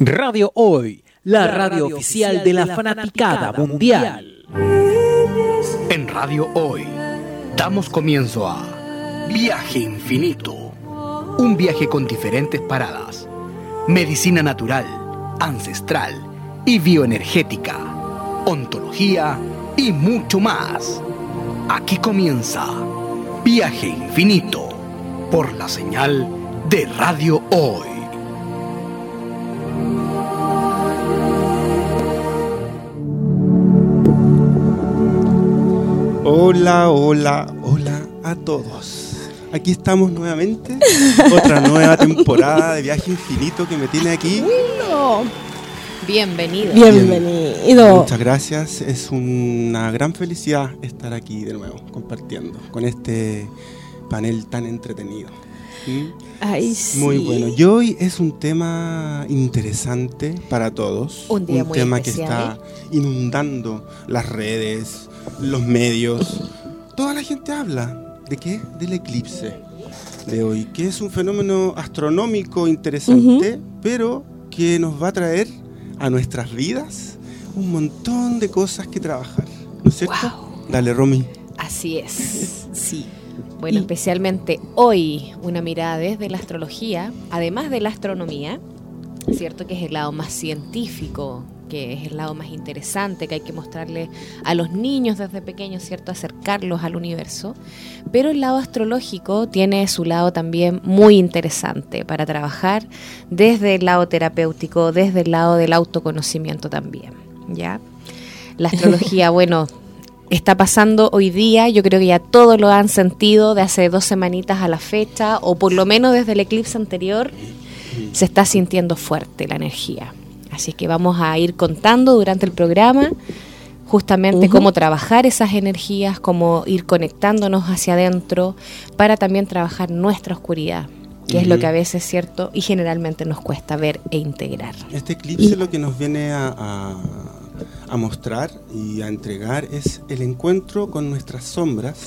Radio Hoy, la radio oficial de la fanaticada mundial. En Radio Hoy, damos comienzo a Viaje Infinito. Un viaje con diferentes paradas. Medicina natural, ancestral y bioenergética. Ontología y mucho más. Aquí comienza Viaje Infinito por la señal de Radio Hoy. Hola, hola, hola a todos. Aquí estamos nuevamente, otra nueva temporada de Viaje Infinito que me tiene aquí. Bienvenido. Bienvenido. Muchas gracias, es una gran felicidad estar aquí de nuevo, compartiendo con este panel tan entretenido. ¿Mm? Ay, sí. Muy bueno. Y hoy es un tema interesante para todos. Un día muy tema especial. que está inundando las redes, los medios. Toda la gente habla. ¿De qué? Del eclipse de hoy, que es un fenómeno astronómico interesante, pero que nos va a traer a nuestras vidas un montón de cosas que trabajar. ¿No es cierto? Dale, Romy. Así es. Sí. Bueno, especialmente hoy una mirada desde la astrología, además de la astronomía, cierto que es el lado más científico, que es el lado más interesante, que hay que mostrarle a los niños desde pequeños, cierto, acercarlos al universo. Pero el lado astrológico tiene su lado también muy interesante para trabajar desde el lado terapéutico, desde el lado del autoconocimiento también, ¿ya? La astrología, bueno, está pasando hoy día, yo creo que ya todos lo han sentido de hace dos semanitas a la fecha, o por lo menos desde el eclipse anterior, se está sintiendo fuerte la energía. Así que vamos a ir contando durante el programa justamente cómo trabajar esas energías, cómo ir conectándonos hacia adentro para también trabajar nuestra oscuridad, que es lo que a veces, cierto, y generalmente nos cuesta ver e integrar. Este eclipse lo que nos viene a, a- a mostrar y a entregar es el encuentro con nuestras sombras,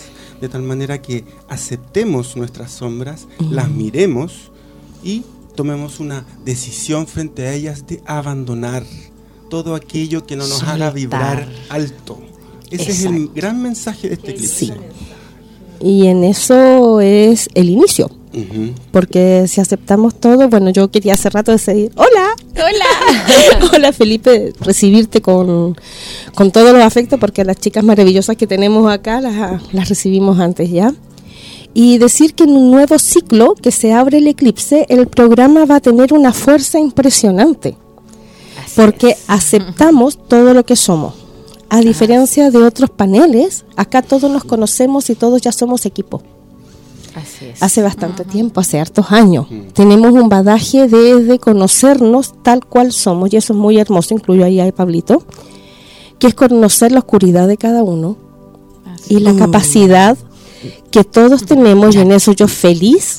de tal manera que aceptemos nuestras sombras, las miremos y tomemos una decisión frente a ellas de abandonar todo aquello que no nos haga Soltar. vibrar alto. Ese es el Exacto. gran mensaje de este eclipse. Sí. Y en eso es el inicio. Ujú. Porque si aceptamos todo, bueno, yo quería hace rato decir, hola, Hola. hola Felipe, recibirte con, con todos los afectos, porque las chicas maravillosas que tenemos acá las, las recibimos antes ya. Y decir que en un nuevo ciclo que se abre el eclipse, el programa va a tener una fuerza impresionante. Así porque es. aceptamos todo lo que somos. A diferencia de otros paneles, acá todos nos conocemos y todos ya somos equipo. Así es. Hace bastante tiempo, hace hartos años. Tenemos un badaje desde conocernos tal cual somos, y eso es muy hermoso, incluyo ahí a Pablito, que es conocer la oscuridad de cada uno y la capacidad que todos tenemos, y en eso yo feliz,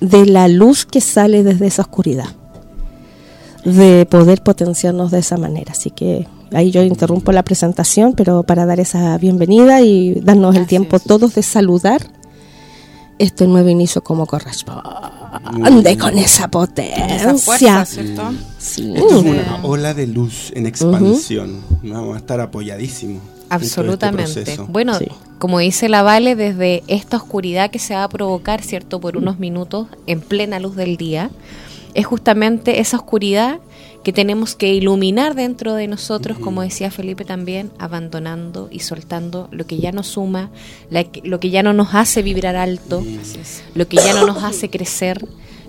de la luz que sale desde esa oscuridad, de poder potenciarnos de esa manera. Así que ahí yo interrumpo la presentación, pero para dar esa bienvenida y darnos el Así tiempo todos de saludar este nuevo inicio como corresponde con esa potencia. Esa fuerza, ¿cierto? Sí. Esto es una ola de luz en expansión. Vamos a estar apoyadísimos. Este Absolutamente. bueno, Sí. como dice la Vale, desde esta oscuridad que se va a provocar, ¿cierto? Por unos minutos en plena luz del día, es justamente esa oscuridad que tenemos que iluminar dentro de nosotros, como decía Felipe también, abandonando y soltando lo que ya nos suma, la que- lo que ya no nos hace vibrar alto, lo que ya no nos hace crecer,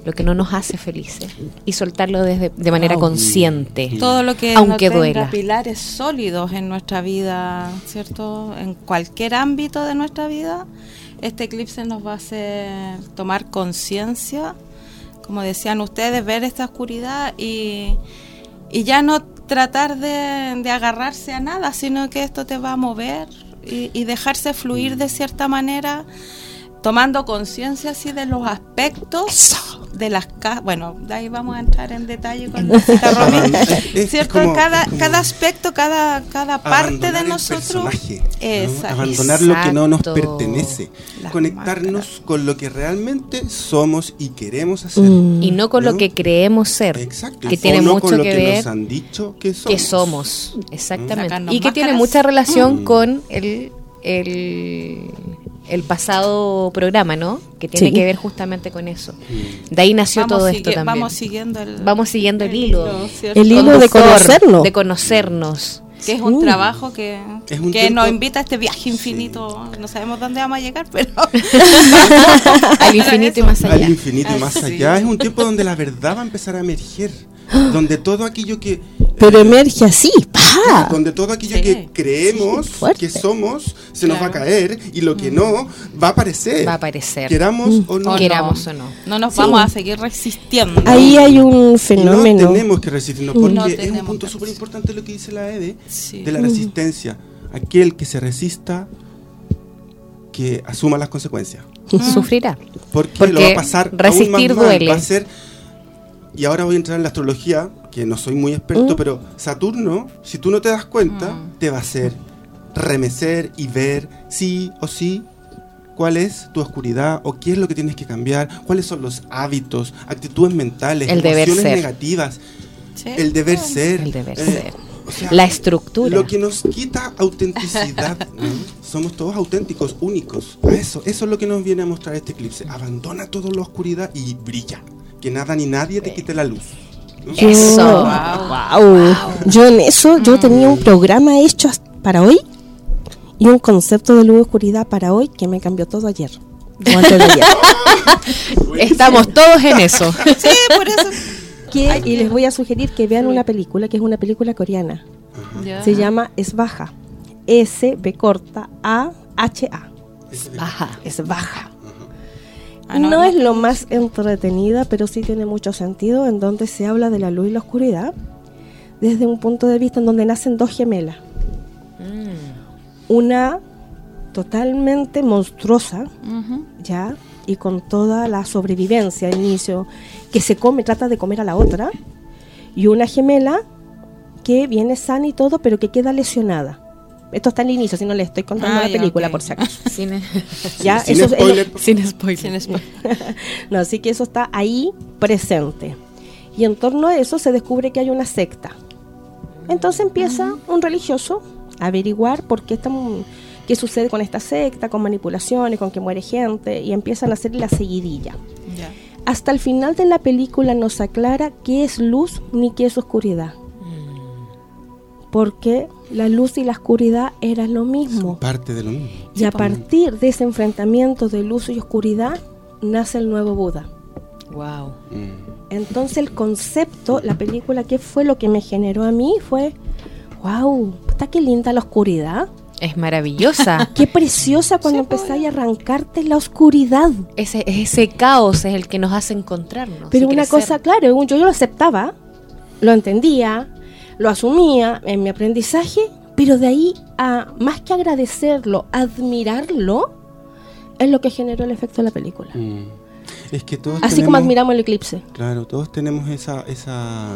lo que no nos hace felices, y soltarlo desde, de manera consciente. Todo lo que Aunque no duela. pilares sólidos en nuestra vida, ¿cierto? En cualquier ámbito de nuestra vida, este eclipse nos va a hacer tomar conciencia, como decían ustedes, ver esta oscuridad y, y ya no tratar de, de agarrarse a nada, sino que esto te va a mover y, y dejarse fluir de cierta manera, tomando conciencia así de los aspectos de las casas, bueno, de ahí vamos a entrar en detalle con la cita. Es- ¿Cierto? como- cada, cada aspecto, cada, cada parte de abandonar el nosotros. personaje, ¿no? Exacto. Abandonar lo que no nos Exacto. pertenece. Las Conectarnos máscaras. con lo que realmente somos y queremos hacer. Mm. Y no con ¿No? lo que creemos ser. Exacto. Que O tiene no mucho con lo que que ver nos han dicho que somos. que somos. Exactamente. Sacarnos Y que tiene máscaras. mucha relación Mm. con el, el, el pasado programa, ¿no? Que tiene Sí. que ver justamente con eso. Mm. De ahí nació Vamos todo esto también. Vamos siguiendo el, Vamos siguiendo el hilo. ¿cierto? El hilo de conocernos. De conocernos. que es un Sí. trabajo que, Es un que nos invita a este viaje infinito. No sabemos dónde vamos a llegar, pero Al infinito y más allá. Al infinito y más allá. Es un tiempo donde la verdad va a empezar a emerger. donde todo aquello que. Pero eh, emerge así, ¡pa! Donde todo aquello Sí. que creemos Sí, que somos se nos va a Claro. caer y lo que no va a aparecer. Va a aparecer. Queramos o no. O Queramos o no. no nos Sí. vamos a seguir resistiendo. Ahí hay un fenómeno. No tenemos que resistirnos porque No es un punto súper importante lo que dice la Ede Sí. de la resistencia. Aquel que se resista, que asuma las consecuencias. Sufrirá. Porque, Porque lo va a pasar aún resistir más mal. duele. Va a ser, y ahora voy a entrar en la astrología, que no soy muy experto, Mm. pero Saturno, si tú no te das cuenta, Mm. te va a hacer remecer y ver sí o sí cuál es tu oscuridad o qué es lo que tienes que cambiar, cuáles son los hábitos, actitudes mentales, El emociones negativas, Sí. el deber ser. El deber eh, ser. o sea, La estructura. Lo que nos quita autenticidad. ¿no? Somos todos auténticos, únicos. Eso, eso es lo que nos viene a mostrar este eclipse. Abandona toda la oscuridad y brilla. Que nada ni nadie te quite la luz. ¿no? Yo- Eso. Wow. Yo en eso, yo tenía un programa hecho para hoy y un concepto de luz y oscuridad para hoy que me cambió todo ayer. O antes de ayer. Estamos todos en eso. Sí, por eso. Que- y les voy a sugerir que vean una película que es una película coreana. Se llama Es Baja. S B corta A H A. Ajá. Es baja. Ah, no, no, es lo más entretenida, pero sí tiene mucho sentido en donde se habla de la luz y la oscuridad desde un punto de vista en donde nacen dos gemelas. Una totalmente monstruosa, ya, y con toda la sobrevivencia al inicio, que se come, trata de comer a la otra, y una gemela que viene sana y todo, pero que queda lesionada. Esto está al inicio, si no le estoy contando Ah, la ya, película por si acaso. Sin, Ya, Sin eso es- spoiler, sin spoiler. Sin spoiler. no, así que eso está ahí presente. Y en torno a eso se descubre que hay una secta. Entonces empieza un religioso a averiguar por qué estamos, qué sucede con esta secta, con manipulaciones, con que muere gente, y empiezan a hacer la seguidilla. Hasta el final de la película nos aclara qué es luz ni qué es oscuridad. Porque la luz y la oscuridad eran lo mismo. Parte de lo mismo. Y a partir de ese enfrentamiento de luz y oscuridad nace el nuevo Buda. Wow. Mm. Entonces el concepto, la película, ¿qué fue lo que me generó a mí? Fue, wow, está qué linda la oscuridad. Es maravillosa. Qué preciosa cuando empezáis a arrancarte la oscuridad. ese, ese caos es el que nos hace encontrarnos. Pero una crecer. cosa, claro, yo, yo lo aceptaba, lo entendía, lo asumía en mi aprendizaje, pero de ahí a más que agradecerlo, admirarlo, es lo que generó el efecto de la película. Mm. Es que todos Así como admiramos el eclipse. Claro, todos tenemos esa, esa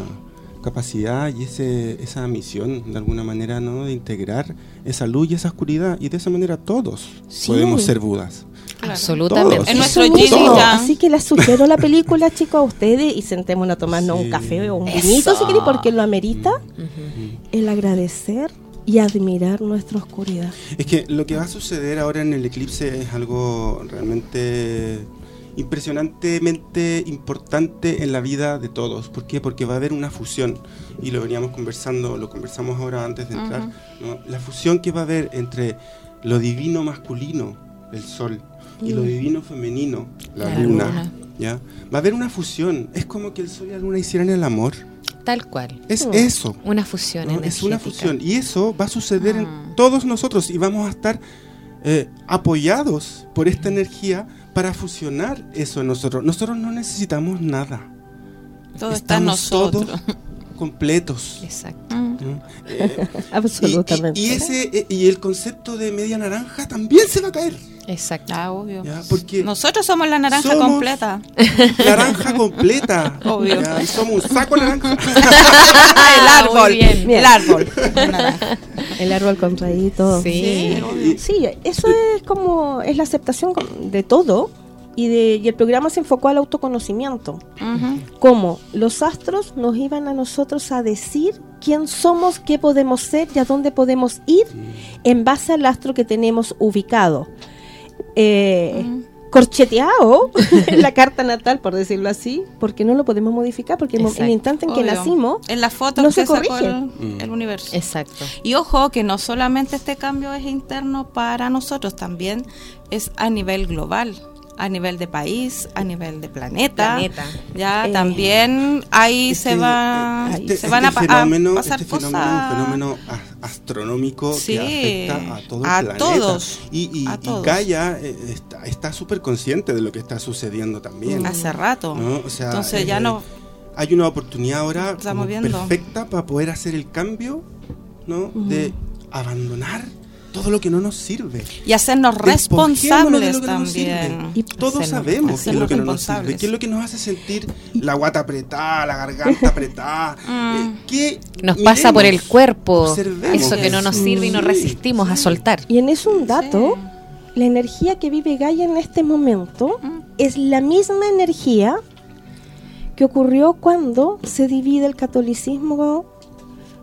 capacidad y ese, esa misión, de alguna manera, ¿no? De integrar esa luz y esa oscuridad. Y de esa manera todos Sí. podemos ser budas. Claro. Absolutamente. Todos. En nuestro. Así que les sugiero la película, chicos, a ustedes y sentémonos a tomarnos Sí. un café o un Eso. vinito, si quieren, porque lo amerita Ujú. el agradecer y admirar nuestra oscuridad. Es que lo que va a suceder ahora en el eclipse es algo realmente impresionantemente importante en la vida de todos. ¿Por qué? Porque va a haber una fusión. Y lo veníamos conversando, lo conversamos ahora antes de entrar. ¿no? La fusión que va a haber entre lo divino masculino, el sol, y lo divino femenino, la, La luna. luna. ¿ya? Va a haber una fusión. Es como que el sol y la luna hicieran el amor. Tal cual. Es Mm. eso. Una fusión ¿no? Es una fusión. Y eso va a suceder Mm. en todos nosotros y vamos a estar eh, apoyados por esta energía para fusionar eso en nosotros. Nosotros no necesitamos nada. Todo está en Estamos nosotros. todos completos. Exacto. Eh, y- Absolutamente. Y, y ese, eh, y el concepto de media naranja también se va a caer. Exacto. Ah, obvio. ¿ya? Porque Nosotros somos la naranja Somos- completa. naranja completa. Obvio. ¿ya? Y somos un saco de naranja. el árbol. bien. El árbol. El árbol con raíz Sí. Sí, eso es como, es la aceptación de todo y, de, y el programa se enfocó al autoconocimiento. Ujú. Como los astros nos iban a nosotros a decir quién somos, qué podemos ser y a dónde podemos ir en base al astro que tenemos ubicado. Eh, Corcheteado en la carta natal, por decirlo así, porque no lo podemos modificar, porque en el instante en que Obvio. nacimos, En la foto no que se sacó corrige. el, el universo. Exacto. Y ojo que no solamente este cambio es interno para nosotros, también es a nivel global, a nivel de país, a nivel de planeta. Planeta. Ya Eh, también ahí se va eh, este- se van a, este fenómeno, pasar este fenómeno cosas. es un fenómeno a- astronómico Sí, que afecta a todo a el planeta. todos, y, y, a y todos. Gaia eh, está- está súper consciente de lo que está sucediendo también. hace rato. ¿no? O sea, Entonces eh, ya no Hay una oportunidad ahora perfecta para poder hacer el cambio, ¿no? De abandonar todo lo que no nos sirve. y hacernos responsables lo que no nos sirve. también. Y Todos Hacernos- sabemos qué es lo que no nos sirve, qué es lo que nos hace sentir la guata apretada, la garganta apretada. Mm. eh, ¿qué Nos pasa por el miremos, cuerpo eso que no nos sirve y no Sí, resistimos a sí. soltar. Y en eso un dato, la energía que vive Gaia en este momento es la misma energía que ocurrió cuando se divide el catolicismo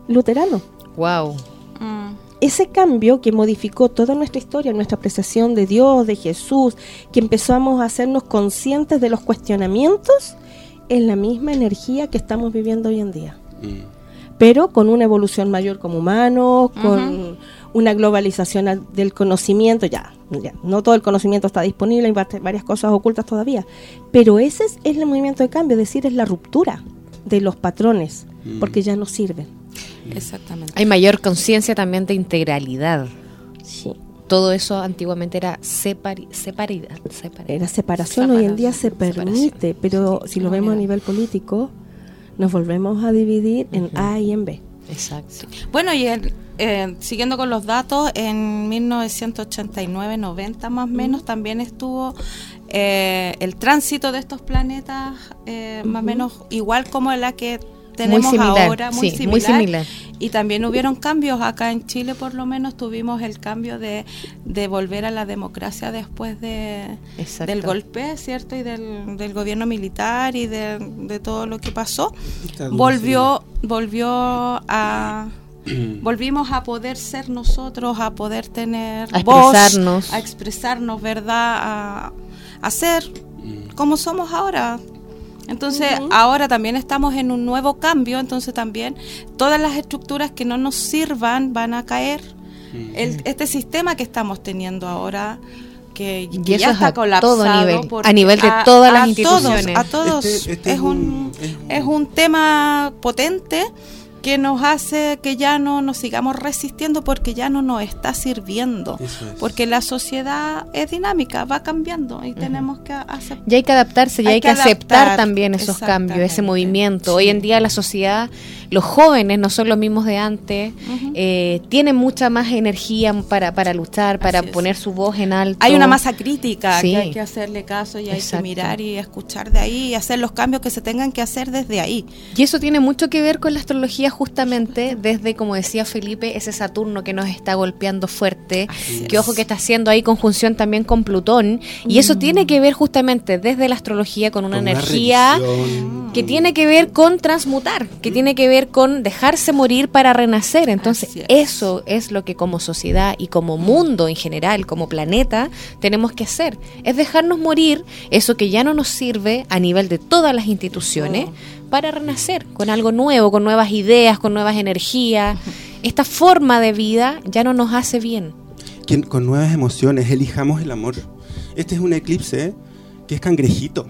luterano. Wow. Mm. Ese cambio que modificó toda nuestra historia, nuestra apreciación de Dios, de Jesús, que empezamos a hacernos conscientes de los cuestionamientos, es la misma energía que estamos viviendo hoy en día Mm. pero con una evolución mayor como humanos, con una globalización al- del conocimiento, ya, ya, no todo el conocimiento está disponible, hay va- varias cosas ocultas todavía, pero ese es, es el movimiento de cambio, es decir, es la ruptura de los patrones, Mm. porque ya no sirven. Exactamente. Hay mayor conciencia también de integralidad. Sí. Todo eso antiguamente era separi separidad. Era separación, hoy en día se Separación. permite, pero si lo vemos a nivel político, nos volvemos a dividir en A y en B. Exacto. Bueno, y el- eh, siguiendo con los datos, en 1989-90 más o menos también estuvo eh, el tránsito de estos planetas eh, más o menos igual como la que tenemos similar, ahora, muy sí, similar. muy similar. Y también hubieron cambios acá en Chile, por lo menos tuvimos el cambio de, de volver a la democracia después de, Exacto. del golpe, ¿cierto? Y del, del gobierno militar y de, de todo lo que pasó. Volvió, volvió a... Volvimos a poder ser nosotros, a poder tener A voz, expresarnos. a expresarnos, ¿verdad? A, a ser como somos ahora. Entonces, ahora también estamos en un nuevo cambio, entonces también todas las estructuras que no nos sirvan van a caer. El- este sistema que estamos teniendo ahora, que, que Y eso ya es está a todo colapsado. nivel, porque a nivel de todas las todos, instituciones. a todos. Este- este es, es un, un- es un- es un tema potente que nos hace que ya no nos sigamos resistiendo porque ya no nos está sirviendo. Eso es. Porque la sociedad es dinámica, va cambiando y tenemos que aceptar. Y hay que adaptarse y hay, Hay que, que aceptar también esos cambios, ese movimiento. Hoy en día la sociedad, los jóvenes no son los mismos de antes, eh, tienen mucha más energía para, para luchar, para Así es. poner su voz en alto. Hay una masa crítica Sí. que hay que hacerle caso y hay Exacto. que mirar y escuchar de ahí y hacer los cambios que se tengan que hacer desde ahí. Y eso tiene mucho que ver con la astrología justamente desde, como decía Felipe, ese Saturno que nos está golpeando fuerte, Así que es. ojo que está haciendo ahí conjunción también con Plutón, y eso tiene que ver justamente desde la astrología con una Con energía que tiene que ver con transmutar, que tiene que ver con dejarse morir para renacer. Entonces, es. eso es lo que como sociedad y como mundo en general, como planeta, tenemos que hacer. Es dejarnos morir eso que ya no nos sirve a nivel de todas las instituciones para renacer con algo nuevo, con nuevas ideas, con nuevas energías. Esta forma de vida ya no nos hace bien. Con nuevas emociones elijamos el amor. Este es un eclipse que es cangrejito.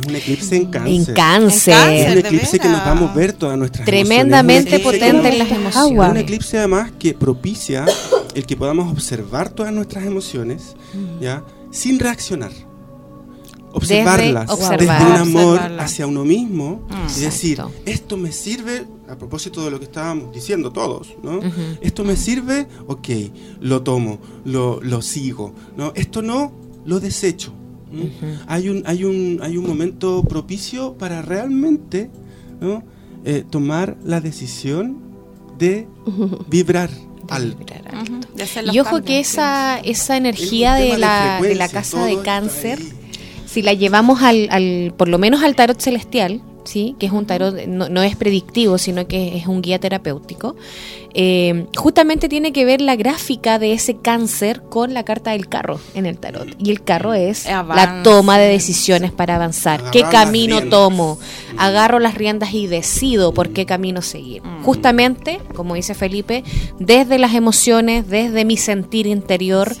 Es un eclipse en cáncer. En En cáncer. Es cáncer. un eclipse que nos va a mover todas nuestras Tremendamente emociones. Es potente en las emociones. Es un eclipse además que propicia el que podamos observar todas nuestras emociones. ¿ya? Sin reaccionar. observarlas Desde desde, observar. un amor Observarlas. hacia uno mismo Mm. y decir, Exacto. esto me sirve, a propósito de lo que estábamos diciendo todos, ¿no? Ujú. Esto me sirve, ok, lo tomo, lo, lo sigo, ¿no? Esto no, lo desecho. Hay, un, hay, un, hay un momento propicio para realmente ¿no? Eh, tomar la decisión de vibrar de los Y ojo cambios, que esa, esa energía Es de la, de frecuencia, la casa de cáncer, si la llevamos al, al, por lo menos al tarot celestial, ¿sí? que es un tarot, no, no es predictivo, sino que es un guía terapéutico, eh, justamente tiene que ver la gráfica de ese cáncer con la carta del carro en el tarot. Y el carro es Avance. la toma de decisiones para avanzar. Agarrar ¿Qué camino tomo? Agarro las riendas y decido por qué camino seguir. Mm. Justamente, como dice Felipe, desde las emociones, desde mi sentir interior,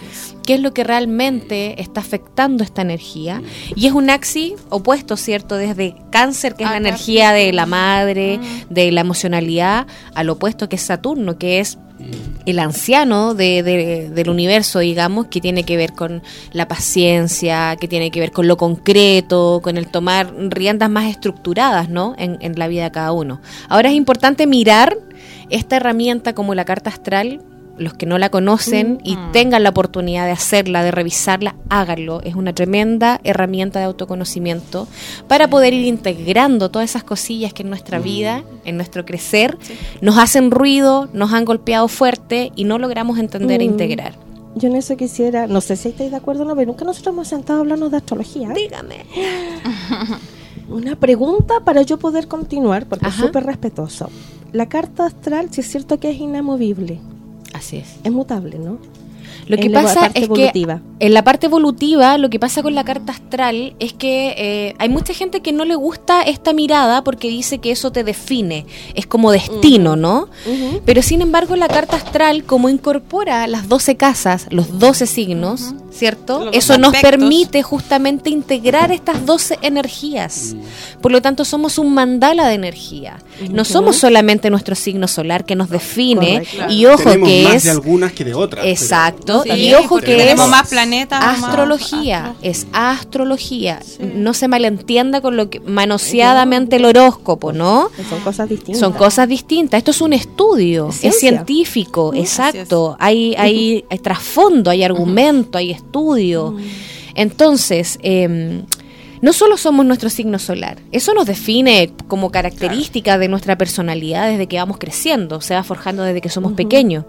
qué es lo que realmente está afectando esta energía. Y es un axis opuesto, ¿cierto? Desde cáncer, que es la energía de la madre, Mm. de la emocionalidad, al opuesto que es Saturno, que es el anciano de- de- del universo, digamos, que tiene que ver con la paciencia, que tiene que ver con lo concreto, con el tomar riendas más estructuradas, ¿no? En, en la vida de cada uno. Ahora es importante mirar esta herramienta como la carta astral. Los que no la conocen y Mm. tengan la oportunidad de hacerla, de revisarla, háganlo. Es una tremenda herramienta de autoconocimiento para poder ir integrando todas esas cosillas que en nuestra vida, en nuestro crecer, nos hacen ruido, nos han golpeado fuerte y no logramos entender e Mm. integrar. Yo en eso quisiera, no sé si estáis de acuerdo o no, pero nunca nosotros hemos sentado a hablarnos de astrología. Dígame. Una pregunta para yo poder continuar, porque Ajá. es súper respetuoso. La carta astral, si es cierto que es inamovible, Así es. es mutable, ¿no? Lo que En la pasa parte es evolutiva. que en la parte evolutiva, lo que pasa con la carta astral es que eh, hay mucha gente que no le gusta esta mirada porque dice que eso te define, es como destino, ¿no? Pero sin embargo, la carta astral, como incorpora las 12 casas, los 12 signos, ¿cierto? Los Eso nos permite justamente integrar estas 12 energías. Por lo tanto, somos un mandala de energía. No somos solamente nuestro signo solar que nos define. Correcto. Y ojo Tenemos que más es. de algunas que de otras. pero- Sí, y ojo que es tenemos más planetas, más astrología, astro. es astrología. No se malentienda con lo que manoseadamente el horóscopo, ¿no? Son cosas distintas. Son cosas distintas. Esto es un estudio, Es científico, exacto. Hay, hay, hay trasfondo, hay argumento, hay estudio. Mm. Entonces, em, no solo somos nuestro signo solar, eso nos define como característica de nuestra personalidad desde que vamos creciendo, se va forjando desde que somos pequeños.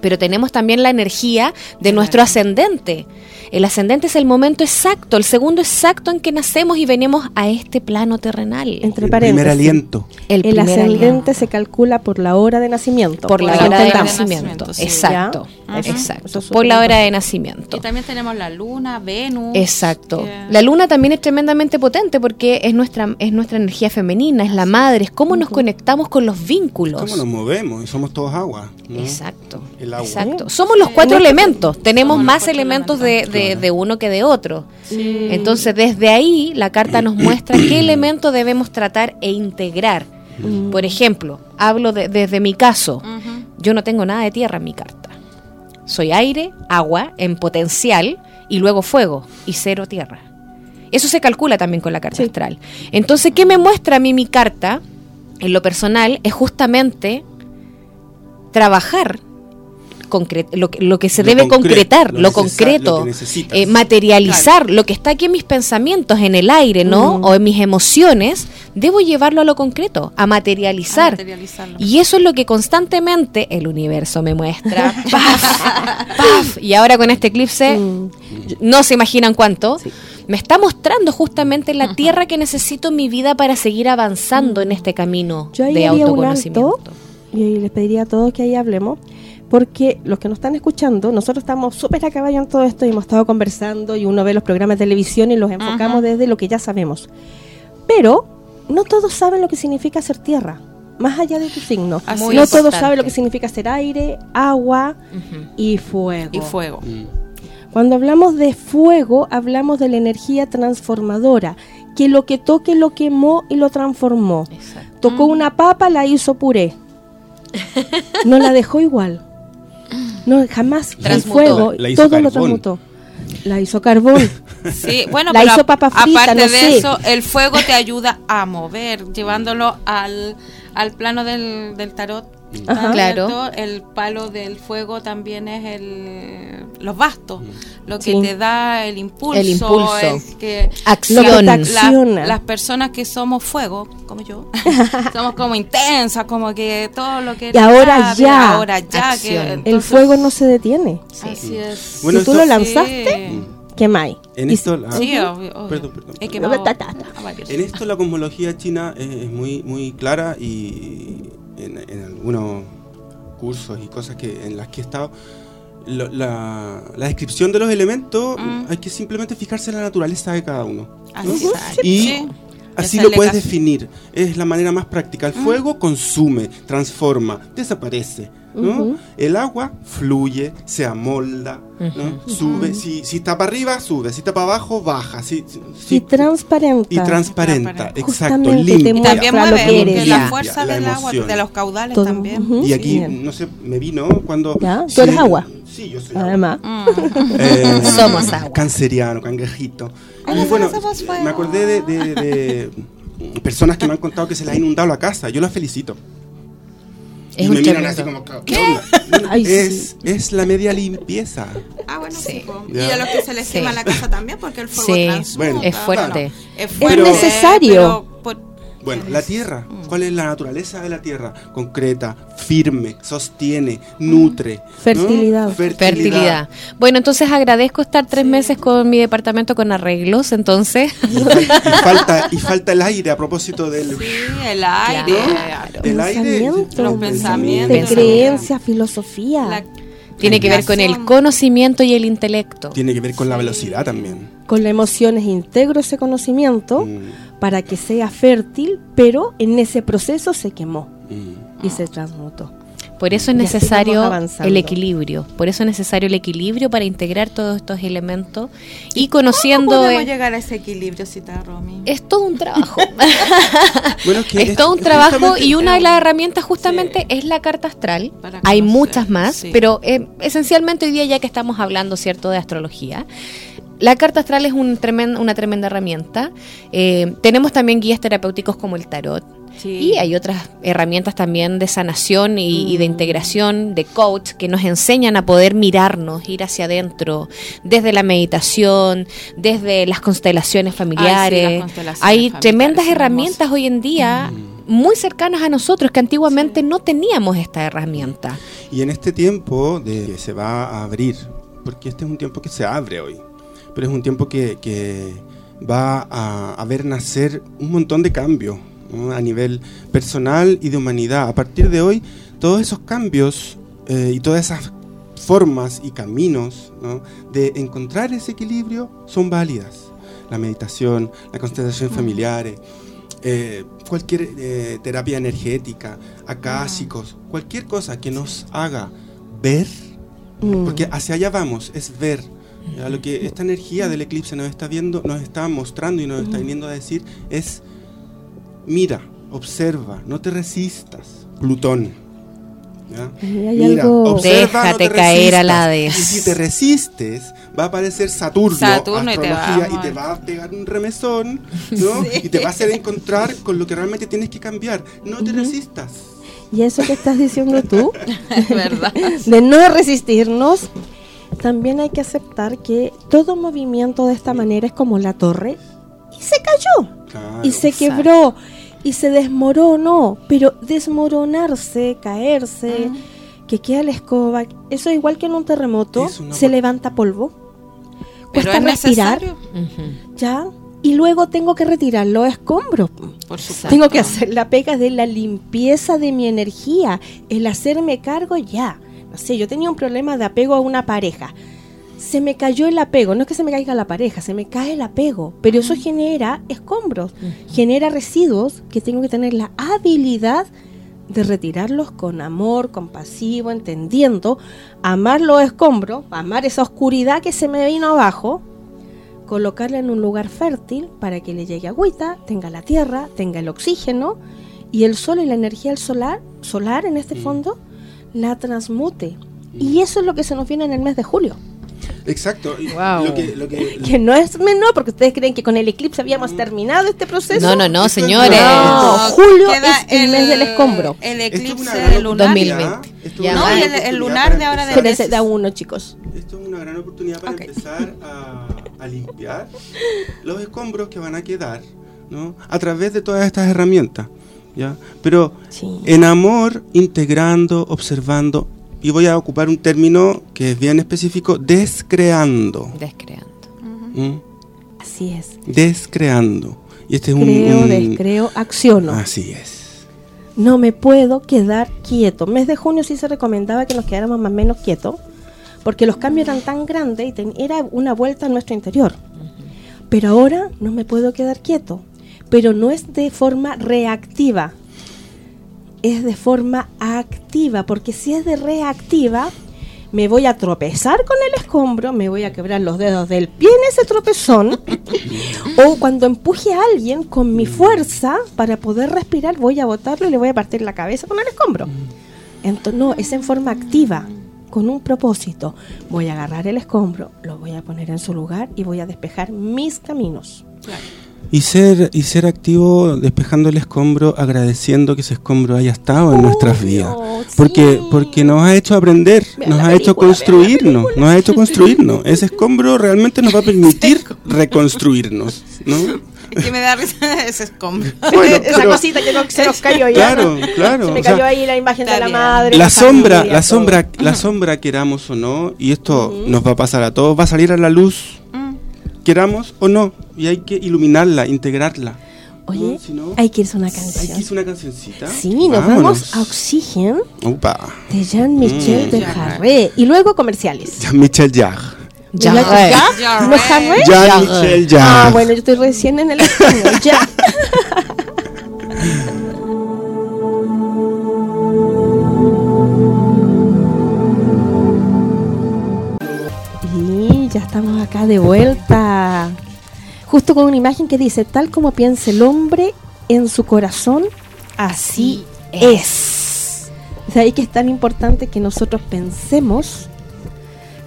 Pero tenemos también la energía de nuestro ascendente. El ascendente es el momento exacto, el segundo exacto en que nacemos y venimos a este plano terrenal. Entre El primer aliento. El, primer ascendente aliento. se calcula por la hora de nacimiento. por la hora de nacimiento. nacimiento, sí. Exacto, Ya. Exacto. es por la hora de nacimiento. Y también tenemos la luna, Venus. Exacto. que- La luna también es tremendamente potente porque es nuestra es nuestra energía femenina, es la madre, es cómo nos conectamos con los vínculos. ¿Cómo nos movemos? Y somos todos agua. ¿no? Exacto. El agua. Exacto. Somos los cuatro elementos. Tenemos Somos más elementos de, de- de uno que de otro. Sí. Entonces, desde ahí, la carta nos muestra qué elemento debemos tratar e integrar. Mm. Por ejemplo, hablo de- desde mi caso. Yo no tengo nada de tierra en mi carta. Soy aire, agua, en potencial, y luego fuego, y cero tierra. Eso se calcula también con la carta Sí. astral. Entonces, ¿qué me muestra a mí mi carta? En lo personal, es justamente trabajar lo, que- lo que se Lo debe concretar, lo concreto, lo eh, materializar lo que está aquí en mis pensamientos, en el aire, ¿no? Mm. O en mis emociones, debo llevarlo a lo concreto, a materializar. A. Y eso es lo que constantemente el universo me muestra. ¡Paf! ¡Paf! Y ahora con este eclipse, Mm. no se imaginan cuánto, me está mostrando justamente la tierra que necesito en mi vida para seguir avanzando en este camino Yo ahí de haría un autoconocimiento. alto y ahí les pediría a todos que ahí hablemos, porque los que nos están escuchando, nosotros estamos súper a caballo en todo esto y hemos estado conversando y uno ve los programas de televisión y los enfocamos Ajá. desde lo que ya sabemos. Pero no todos saben lo que significa ser tierra, más allá de tu signo. Así no todos saben lo que significa ser aire, agua y fuego. Y fuego. Mm. Cuando hablamos de fuego, hablamos de la energía transformadora, que lo que toque lo quemó y lo transformó. Exacto. Tocó una papa, la hizo puré. No la dejó igual. No, jamás el Transmutó. fuego, La hizo todo lo transmutó. La hizo carbón. Sí, bueno, La pero hizo a- papa frita, aparte no de sé. eso, el fuego te ayuda a mover, llevándolo al, al plano del, del tarot. Ajá. Claro. El palo del fuego también es el, los bastos, lo que Sí. te da el impulso. El impulso. el que, Acción. La- acciona. las personas que somos fuego, como yo, somos como intensas, como que todo lo que Y ahora ya. ahora ya, que. El fuego no se detiene. Así es. Bueno, si tú esto- lo lanzaste, Sí. quemáis. En esto, la- Sí, obvio, obvio. Perdón, perdón. En esto la cosmología china es, es muy, muy clara y en, en algunos cursos y cosas que en las que he estado, lo- la, la descripción de los elementos Mm. hay que simplemente fijarse en la naturaleza de cada uno. Así. Y Sí. así lo puedes definir. Es la manera más práctica. El fuego consume, transforma, desaparece. El agua fluye, se amolda, ¿no? sube. Si, si está para arriba, sube. Si está para abajo, baja. Si, si- transparenta. y transparenta, exacto, limpia. Y también lo mueve, que porque eres. la fuerza la del agua, de los caudales Todo. también. Y aquí, Bien. no sé, me vino cuando... Ya, tú eres agua. Sí, yo soy agua. Además. Mm. Eh, Somos agua. Canceriano, cangrejito. Ay, y bueno, me acordé de, de- de personas que me han contado que se les ha inundado la casa. Yo las felicito. Es y un me miran tremendo. así como, ¿qué, onda? Bueno, Ay, es, es la media limpieza. Ah, bueno, sí. Y a los que se les Sí. quema la casa también, porque el fuego Sí. transmuta. Bueno, Es fuerte. Es, Es fuerte, necesario. pero por- Bueno, la tierra. ¿Cuál es la naturaleza de la tierra? Concreta, firme, sostiene, nutre. ¿no? Fertilidad. Fertilidad. Bueno, entonces agradezco estar tres meses con mi departamento con arreglos, entonces. Y, fal- y falta, y falta el aire a propósito del... Sí, el aire. Claro. El aire, Pensamiento. Los De pensamientos. creencia, filosofía. La- Tiene que ver con el conocimiento y el intelecto. Tiene que ver con la velocidad también. Con las emociones integro ese conocimiento Mm, para que sea fértil, pero en ese proceso se quemó mm. y se transmutó. Por eso es necesario el equilibrio. Por eso es necesario el equilibrio para integrar todos estos elementos y conociendo. ¿Cómo podemos eh, llegar a ese equilibrio, Cita Romy? es todo un trabajo. Bueno, es que es es- todo un es trabajo y una de las herramientas justamente es la carta astral. Hay muchas más, sí. pero eh, esencialmente hoy día ya que estamos hablando cierto de astrología, la carta astral es un tremen- una tremenda herramienta. Eh, tenemos también guías terapéuticos como el tarot. Sí. Y hay otras herramientas también de sanación y, y Mm. de integración, de coach, que nos enseñan a poder mirarnos, ir hacia adentro, desde la meditación, desde las constelaciones familiares. constelaciones hay familiares tremendas herramientas hoy en día Mm. muy cercanas a nosotros que antiguamente no teníamos esta herramienta. Y en este tiempo de que se va a abrir, porque este es un tiempo que se abre hoy, pero es un tiempo que, que va a, a ver nacer un montón de cambios ¿no? a nivel personal y de humanidad. A partir de hoy, todos esos cambios eh, y todas esas formas y caminos ¿no? de encontrar ese equilibrio son válidas. La meditación, la constelación familiares, eh, cualquier eh, terapia energética, acásicos, cualquier cosa que nos haga ver, Mm. porque hacia allá vamos, es ver. Ya, Lo que esta energía del eclipse nos está viendo, nos está mostrando y nos está viniendo a decir es, mira, observa, no te resistas, Plutón. ¿ya? Algo- Déjate te caer a la vez. Y si te resistes, va a aparecer Saturno, Saturno y te va a y te va a pegar un remesón, ¿no? Y te va a hacer encontrar con lo que realmente tienes que cambiar. No te resistas. Y eso que estás diciendo tú, ¿Verdad? de no resistirnos, también hay que aceptar que todo movimiento de esta manera es como la torre y se cayó Claro. y se quebró y se desmoronó, pero desmoronarse, caerse, que queda la escoba, eso es igual que en un terremoto, se levanta polvo, Pero cuesta es respirar, ya, y luego tengo que retirar los escombros. Por supuesto. Tengo que hacer la pega de la limpieza de mi energía, el hacerme cargo ya. No sé, yo tenía un problema de apego a una pareja. Se me cayó el apego, no es que se me caiga la pareja, se me cae el apego, pero eso genera escombros, genera residuos que tengo que tener la habilidad de retirarlos con amor, compasivo, entendiendo, amar los escombros, amar esa oscuridad que se me vino abajo, colocarla en un lugar fértil para que le llegue agüita, tenga la tierra, tenga el oxígeno y el sol y la energía del solar, solar en este fondo, la transmute. Y eso es lo que se nos viene en el mes de julio. Exacto. Wow. Lo que, lo que- Que no es menor, porque ustedes creen que con el eclipse habíamos terminado este proceso. No, no, no, señores. No, julio queda es el mes del escombro. El eclipse lunar. 2020. oportunidad, esto es Ya. una No, el- el lunar de ahora de- Espérense, da uno, chicos. Esto es una gran oportunidad para Ok. empezar a, a limpiar los escombros que van a quedar, ¿no? A través de todas estas herramientas, ¿ya? Pero Sí. en amor, integrando, observando, y voy a ocupar un término que es bien específico, descreando. Descreando. ¿m? Así es. Descreando. Y este es un... Creo, un- descreo, acciono. Así es. No me puedo quedar quieto. Mes de junio sí se recomendaba que nos quedáramos más o menos quietos, porque los cambios eran tan grandes y ten- era una vuelta a nuestro interior. Pero ahora no me puedo quedar quieto. Pero no es de forma reactiva, es de forma activa, porque si es de reactiva, me voy a tropezar con el escombro, me voy a quebrar los dedos del pie en ese tropezón, o cuando empuje a alguien con mi fuerza para poder respirar, voy a botarlo y le voy a partir la cabeza con el escombro. Entonces, no, es en forma activa, con un propósito. Voy a agarrar el escombro, lo voy a poner en su lugar y voy a despejar mis caminos. Y ser, y ser activo despejando el escombro, agradeciendo que ese escombro haya estado en nuestras vidas. Porque, sí. porque nos ha hecho aprender, Vean nos ha hecho película, construirnos, nos ha hecho construirnos. Ese escombro realmente nos va a permitir reconstruirnos, ¿no? Es que me da risa ese escombro. Bueno, Esa pero- cosita que no- se nos cayó ya. Claro, claro. Se me o sea, cayó ahí la imagen de la bien. madre. la sombra, familia, la todo. sombra, la sombra queramos o no, y esto nos va a pasar a todos, va a salir a la luz. Queramos o no, y hay que iluminarla, integrarla. Oye, No, si no, hay que irse a una Hay que canción. irse una cancioncita. Sí, nos Vámonos. vamos a Oxygen de Jean-Michel Mm. de Jarre. Y luego comerciales. Jean-Michel Jarre. ¿Ya? Jarre. ¿Ya? ¿No Jarre? Jean-Michel Jarre. Ah, bueno, yo estoy recién en el español. Ya. ya estamos acá de vuelta. Justo con una imagen que dice, tal como piensa el hombre en su corazón, así es. O sea, ahí que es tan importante que nosotros pensemos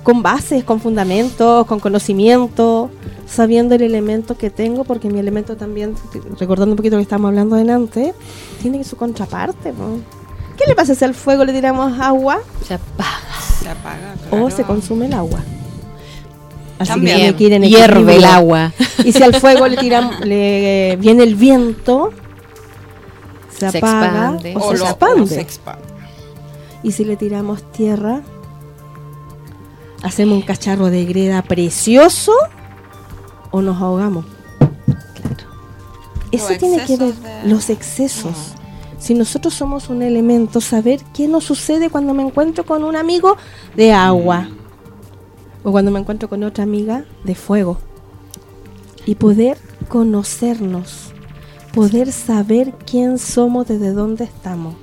con bases, con fundamentos, con conocimiento, sabiendo el elemento que tengo, porque mi elemento también, recordando un poquito lo que estábamos hablando delante, tiene su contraparte. ¿no? ¿Qué le pasa si al fuego le tiramos agua Se apaga. Se apaga. o claro. se consume el agua? Así También. que tiene que ir en Hierve el agua. Y si al fuego le tiramos, le viene el viento, se Se apaga expande. o, O se lo- o expande. se expande. Y si le tiramos tierra, hacemos un cacharro de greda precioso o nos ahogamos. Claro. Eso Los tiene que ver de- los excesos. Si nosotros somos un elemento, saber qué nos sucede cuando me encuentro con un amigo de agua o cuando me encuentro con otra amiga de fuego. Y poder conocernos, poder saber quién somos, desde dónde estamos.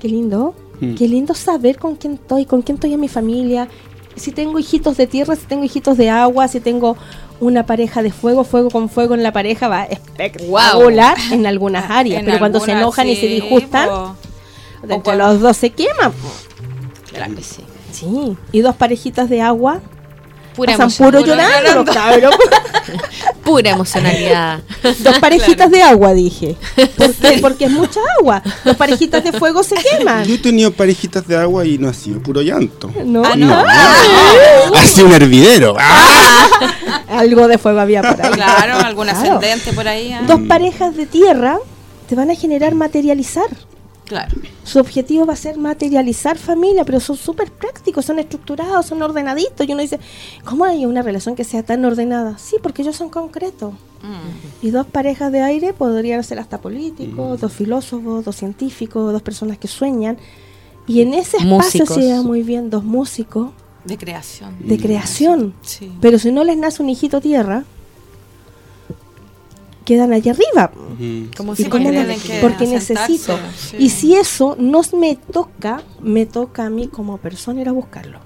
Qué lindo. Mm. Qué lindo saber con quién estoy, con quién estoy en mi familia. Si tengo hijitos de tierra, si tengo hijitos de agua, si tengo una pareja de fuego, fuego con fuego en la pareja, va espectacular en algunas áreas. En pero cuando se enojan y se disgustan, entre cuando- los dos se queman. Claro que sí. Sí. Y dos parejitas de agua Pura, pasan emoción- puro llorando, llorando. cabrón. pura emocionalidad. Dos parejitas de agua, dije. ¿Por qué? Porque es mucha agua. Dos parejitas de fuego se queman. Yo he tenido parejitas de agua y no ha sido puro llanto. No, Ah, no. no. Ha sido un hervidero. Algo de fuego había por ahí. Claro, algún Claro. ascendente por ahí. ah. Dos parejas de tierra te van a generar materializar. Claro. Su objetivo va a ser materializar familia, pero son súper prácticos, son estructurados, son ordenaditos. Y uno dice, ¿cómo hay una relación que sea tan ordenada? Sí, porque ellos son concretos. Mm. Y dos parejas de aire podrían ser hasta políticos, dos filósofos, dos científicos, dos personas que sueñan. Y en ese espacio Músicos. se lleva muy bien dos músicos De creación. de creación. Sí. Pero si no les nace un hijito tierra, quedan allá arriba. Como ¿Y Sí, si cómo porque no? tienen que Porque asentarse, necesito. sí. Y si eso no me toca, me toca a mí como persona ir a buscarlo.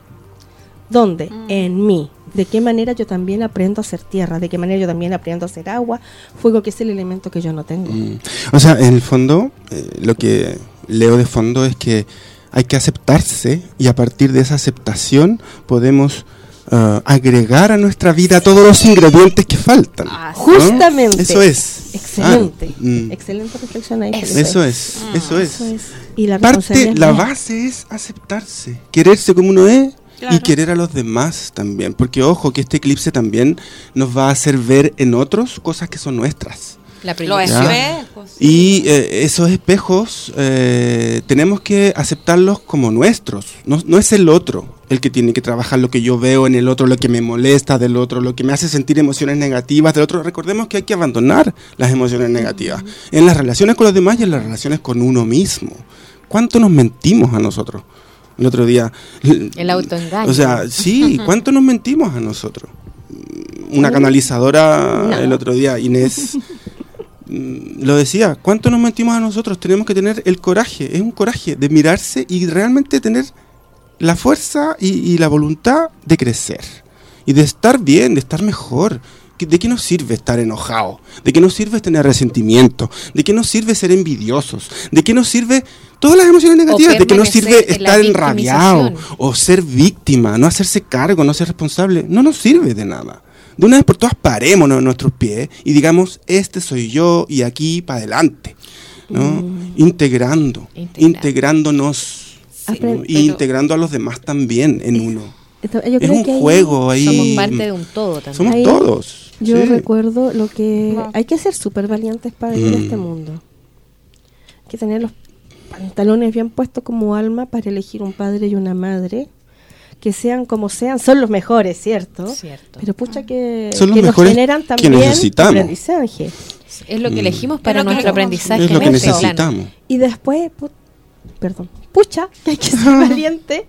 ¿Dónde? Mm. En mí. ¿De qué manera yo también aprendo a hacer tierra? ¿De qué manera yo también aprendo a hacer agua? Fuego, que es el elemento que yo no tengo. Mm. O sea, en el fondo, eh, lo que leo de fondo es que hay que aceptarse y a partir de esa aceptación podemos ah, agregar a nuestra vida todos los ingredientes que faltan. Ah, ¿no? Justamente. Eso es. Excelente. Ah, mm. Excelente reflexión ahí. Eso. Eso es, eso es. Eso es. Y la Parte, la base es aceptarse, quererse como uno es y querer a los demás también. Porque ojo, que este eclipse también nos va a hacer ver en otros cosas que son nuestras. La Los. Ya. espejos. Y eh, esos espejos eh, tenemos que aceptarlos como nuestros. No, no es el otro el que tiene que trabajar lo que yo veo en el otro, lo que me molesta del otro, lo que me hace sentir emociones negativas del otro. Recordemos que hay que abandonar las emociones negativas en las relaciones con los demás y en las relaciones con uno mismo. ¿Cuánto nos mentimos a nosotros? El otro día. El autoengaño. O sea, sí, ¿cuánto nos mentimos a nosotros? Una canalizadora No. el otro día, Inés, mm, lo decía, ¿cuánto nos mentimos a nosotros? Tenemos que tener el coraje, es un coraje de mirarse y realmente tener la fuerza y, y la voluntad de crecer y de estar bien, de estar mejor. ¿Qué- ¿De qué nos sirve estar enojado? ¿De qué nos sirve tener resentimiento? ¿De qué nos sirve ser envidiosos? ¿De qué nos sirve todas las emociones negativas? ¿De qué nos sirve estar enrabiado o ser víctima, no hacerse cargo, no ser responsable? No nos sirve de nada. De una vez por todas parémonos en nuestros pies y digamos, este soy yo y aquí para adelante. ¿no? Integrando, Integrar. integrándonos Y pero- integrando a los demás también en uno. Esto- yo Es un que juego ahí. Somos parte de un todo también. Somos Ahí- todos. Yo sí. recuerdo lo que No. hay que ser súper valientes para vivir Mm. este mundo. Hay que tener los pantalones bien puestos como alma para elegir un padre y una madre que sean como sean, son los mejores, ¿cierto? Cierto. Pero pucha que, Son los que nos mejores generan que también necesitamos. aprendizaje. Es lo que Mm. elegimos para que nuestro aprendizaje. Es lo que necesitamos. Y después, pu- perdón, pucha, que hay que ser valiente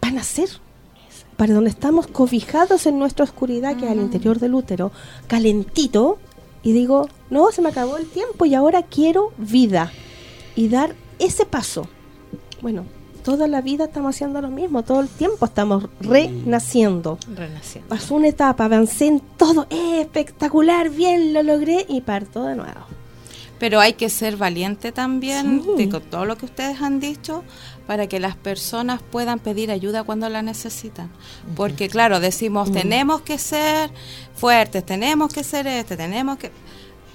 para nacer. Para donde estamos cobijados en nuestra oscuridad, que es al interior del útero, calentito, y digo, no, se me acabó el tiempo y ahora quiero vida. Y dar ese paso. Bueno, toda la vida estamos haciendo lo mismo, todo el tiempo estamos renaciendo. Renaciendo. Pasó una etapa, avancé en todo, ¡eh, espectacular, bien, lo logré y parto de nuevo. Pero hay que ser valiente también, Sí. de con todo lo que ustedes han dicho, para que las personas puedan pedir ayuda cuando la necesitan. Porque claro, decimos, tenemos que ser fuertes, tenemos que ser este, tenemos que...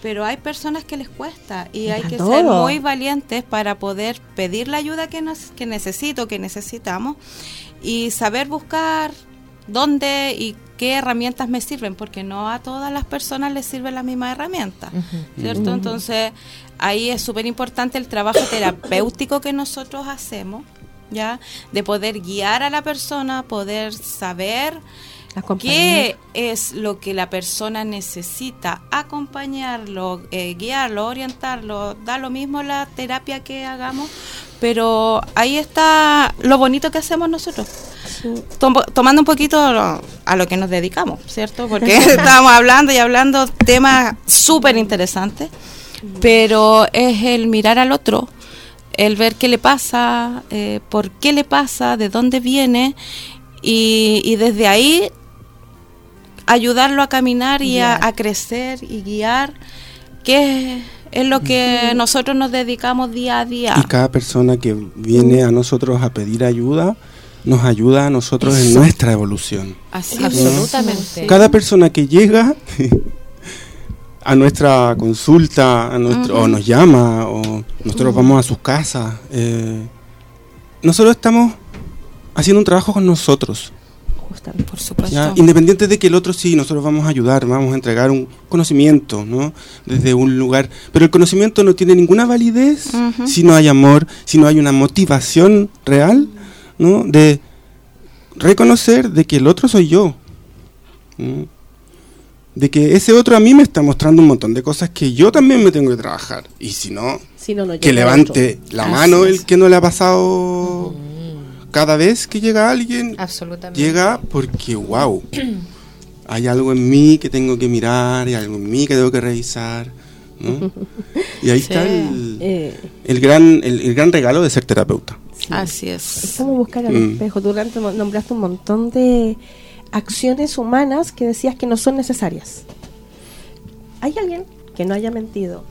Pero hay personas que les cuesta y hay que todo. ser muy valientes para poder pedir la ayuda que, nos, que necesito, que necesitamos y saber buscar dónde y qué herramientas me sirven, porque no a todas las personas les sirve la misma herramienta, ¿cierto? Entonces, ahí es súper importante el trabajo terapéutico que nosotros hacemos, ¿ya? De poder guiar a la persona, poder saber Qué es lo que la persona necesita, acompañarlo, eh, guiarlo, orientarlo, da lo mismo la terapia que hagamos, pero ahí está lo bonito que hacemos nosotros. Tom- tomando un poquito a lo que nos dedicamos, ¿cierto? Porque estábamos hablando y hablando temas súper interesantes, pero es el mirar al otro, el ver qué le pasa, eh, por qué le pasa, de dónde viene, y, y desde ahí ayudarlo a caminar y a, a crecer y guiar, que es, es lo que nosotros nos dedicamos día a día. Y cada persona que viene a nosotros a pedir ayuda, nos ayuda a nosotros en nuestra evolución. Así. Absolutamente. Cada persona que llega a nuestra consulta, a nuestro, o nos llama, o nosotros vamos a sus casas, eh, nosotros estamos haciendo un trabajo con nosotros. Justamente. Por supuesto. ¿ya? Independiente de que el otro sí, nosotros vamos a ayudar, vamos a entregar un conocimiento, ¿no? Desde un lugar. Pero el conocimiento no tiene ninguna validez si no hay amor, si no hay una motivación real, ¿no? De reconocer de que el otro soy yo. ¿no? De que ese otro a mí me está mostrando un montón de cosas que yo también me tengo que trabajar. Y si no, Si no, no que levante la Así mano es. el que no le ha pasado. Cada vez que llega alguien, Absolutamente. llega porque, wow, hay algo en mí que tengo que mirar, hay algo en mí que tengo que revisar. ¿no? Y ahí está el, Eh, el gran, el, el gran regalo de ser terapeuta. Así es. Es como buscar al Mm. espejo. Tú durante nombraste un montón de acciones humanas que decías que no son necesarias. ¿Hay alguien que no haya mentido,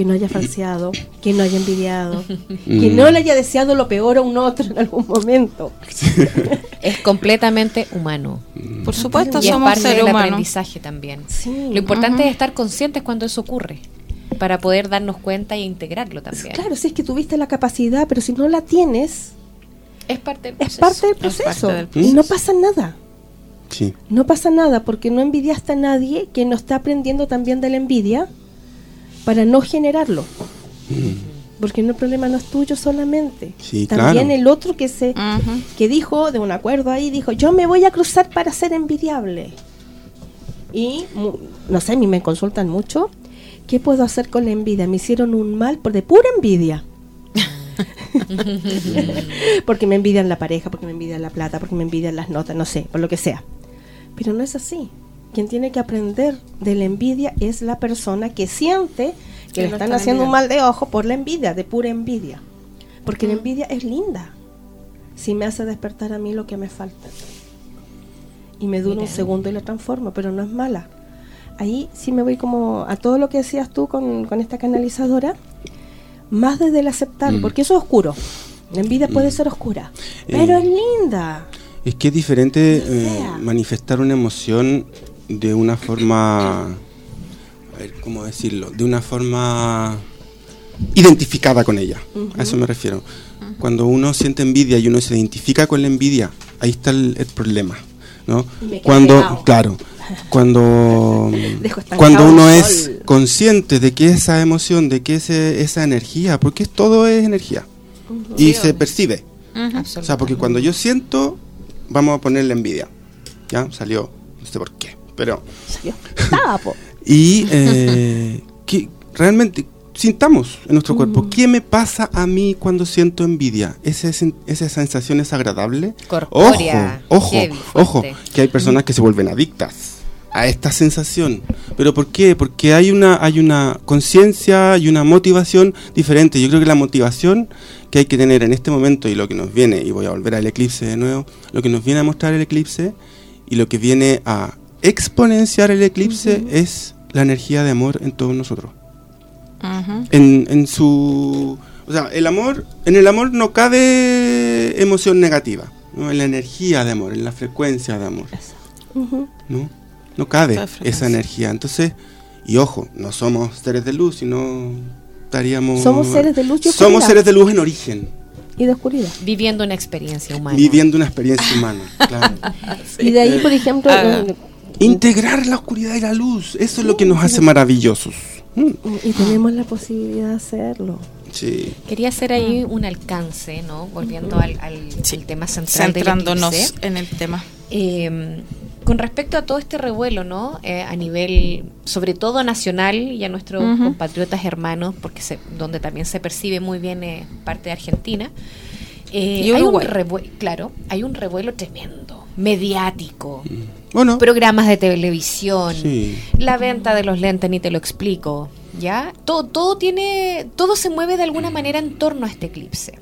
que no haya falseado, que no haya envidiado, Mm. que no le haya deseado lo peor a un otro en algún momento. Es completamente humano. Por supuesto, Y es somos parte seres del aprendizaje también. Sí. Lo importante es estar conscientes cuando eso ocurre, para poder darnos cuenta e integrarlo también. Claro, si es que tuviste la capacidad, pero si no la tienes, Es parte del es proceso. parte del Es parte proceso. del Y no pasa nada. Sí. No pasa nada porque no envidiaste a nadie que no está aprendiendo también de la envidia para no generarlo. Porque no, el problema no es tuyo solamente. Sí, también claro. el otro que se que dijo de un acuerdo ahí dijo, "Yo me voy a cruzar para ser envidiable." Y mu- no sé, a mí me consultan mucho, ¿qué puedo hacer con la envidia? Me hicieron un mal por de pura envidia. porque me envidian la pareja, porque me envidian la plata, porque me envidian las notas, no sé, por lo que sea. Pero no es así. Quien tiene que aprender de la envidia es la persona que siente que Que le están están haciendo un mal de ojo por la envidia, de pura envidia. Porque la envidia es linda. Si me hace despertar a mí lo que me falta. Y me dura un segundo y la transformo, pero no es mala. Ahí sí me voy como a todo lo que decías tú con, con esta canalizadora, más desde el aceptar, Mm. porque eso es oscuro. La envidia puede ser oscura, pero Eh, es linda. Es que es diferente eh, manifestar una emoción de una forma, a ver, ¿cómo decirlo? De una forma identificada con ella. A eso me refiero. Cuando uno siente envidia y uno se identifica con la envidia, ahí está el, el problema, ¿no? Cuando, pegado. claro, cuando, cuando uno es consciente de que esa emoción, de que ese, esa energía, porque todo es energía y se percibe. O sea, porque cuando yo siento, vamos a ponerle envidia. ¿Ya? Salió, no sé por qué, pero... Po. Y eh, que realmente sintamos en nuestro cuerpo, ¿qué me pasa a mí cuando siento envidia? ¿Ese, sen- ¿Esa sensación es agradable? Corpórea, Ojo, ojo, ojo, que hay personas que se vuelven adictas a esta sensación. ¿Pero por qué? Porque hay una, hay una conciencia y una motivación diferente. Yo creo que la motivación que hay que tener en este momento y lo que nos viene, y voy a volver al eclipse de nuevo, lo que nos viene a mostrar el eclipse y lo que viene a exponenciar el eclipse es la energía de amor en todos nosotros. En, en su... O sea, el amor, en el amor no cabe emoción negativa, ¿no? en la energía de amor, en la frecuencia de amor. ¿no? No cabe esa energía. Entonces, y ojo, no somos seres de luz, sino estaríamos... Somos seres de luz y Somos seres de luz en origen, Y de oscuridad. Viviendo una experiencia humana. viviendo una experiencia humana. claro. Y de ahí, por ejemplo, Ah. Integrar la oscuridad y la luz, eso es lo que nos hace maravillosos. Mm, y tenemos la posibilidad de hacerlo. Sí. Quería hacer ahí un alcance, ¿no? Volviendo al, al- Sí. al tema central del Centrándonos eclipse. en el tema. Eh, con respecto a todo este revuelo, ¿no? Eh, a nivel, sobre todo nacional y a nuestros compatriotas hermanos, porque se, donde también se percibe muy bien eh, parte de Argentina. eh, Y hay un Uruguay. revue- claro, hay un revuelo tremendo, mediático, Bueno, programas de televisión, sí. la venta de los lentes, ni te lo explico, ¿ya? Todo, todo tiene, todo se mueve de alguna manera en torno a este eclipse.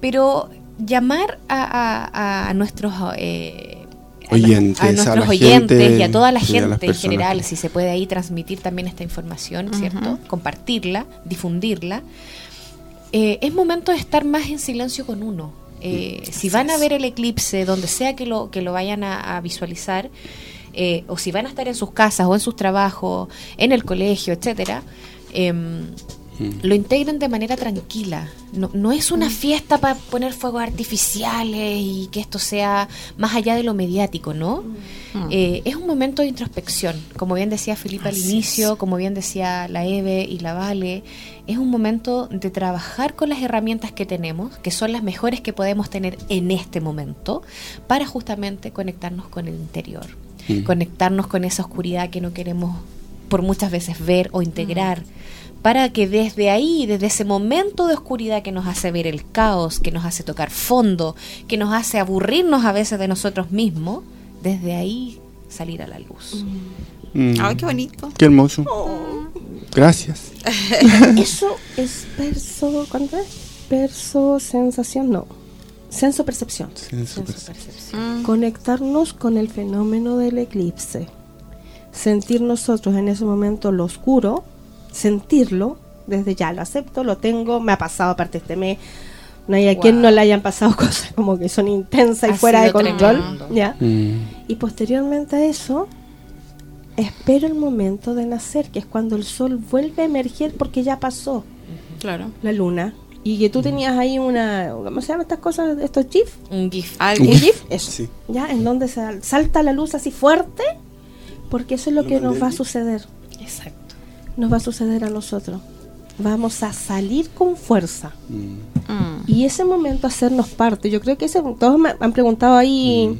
Pero llamar a, a- a nuestros eh, Oyentes, a a nuestros la oyentes gente, y a toda la gente en general, si se puede ahí transmitir también esta información, ¿cierto? Compartirla, difundirla. Eh, es momento de estar más en silencio con uno. Eh, si van a ver el eclipse, donde sea que lo, que lo vayan a, a visualizar, eh, o si van a estar en sus casas o en sus trabajos, en el colegio, etcétera, em, lo integren de manera tranquila. No, no es una fiesta para poner fuegos artificiales y que esto sea más allá de lo mediático, ¿no? Eh, es un momento de introspección, como bien decía Felipe al Así inicio, como bien decía la Eve y la Vale, es un momento de trabajar con las herramientas que tenemos, que son las mejores que podemos tener en este momento, para justamente conectarnos con el interior, Mm. conectarnos con esa oscuridad que no queremos por muchas veces ver o integrar, para que desde ahí, desde ese momento de oscuridad que nos hace ver el caos, que nos hace tocar fondo, que nos hace aburrirnos a veces de nosotros mismos, desde ahí salir a la luz. Mm. Ay, qué bonito. Qué hermoso. Gracias. Eso es perso, ¿cuánto es? Perso sensación, no. Senso percepción. Sí, súper. Mm. Conectarnos con el fenómeno del eclipse. Sentir nosotros en ese momento lo oscuro, sentirlo desde ya lo acepto, lo tengo, me ha pasado aparte este mes. No hay a quien no le hayan pasado cosas como que son intensas y Ha fuera de control. ¿ya? Mm. Y posteriormente a eso, espero el momento de nacer, que es cuando el sol vuelve a emerger porque ya pasó Claro. la luna. Y que tú tenías ahí una, ¿cómo se llaman estas cosas? Estos GIF. Un GIF. ¿Un. GIF? Eso. Sí. ¿Ya? En donde sal- salta la luz así fuerte, porque eso es lo Lo que nos va a suceder. Exacto. Nos va a suceder a nosotros. Vamos a salir con fuerza. Mm. Mm. Y ese momento hacernos parte. Yo creo que ese, todos me han preguntado ahí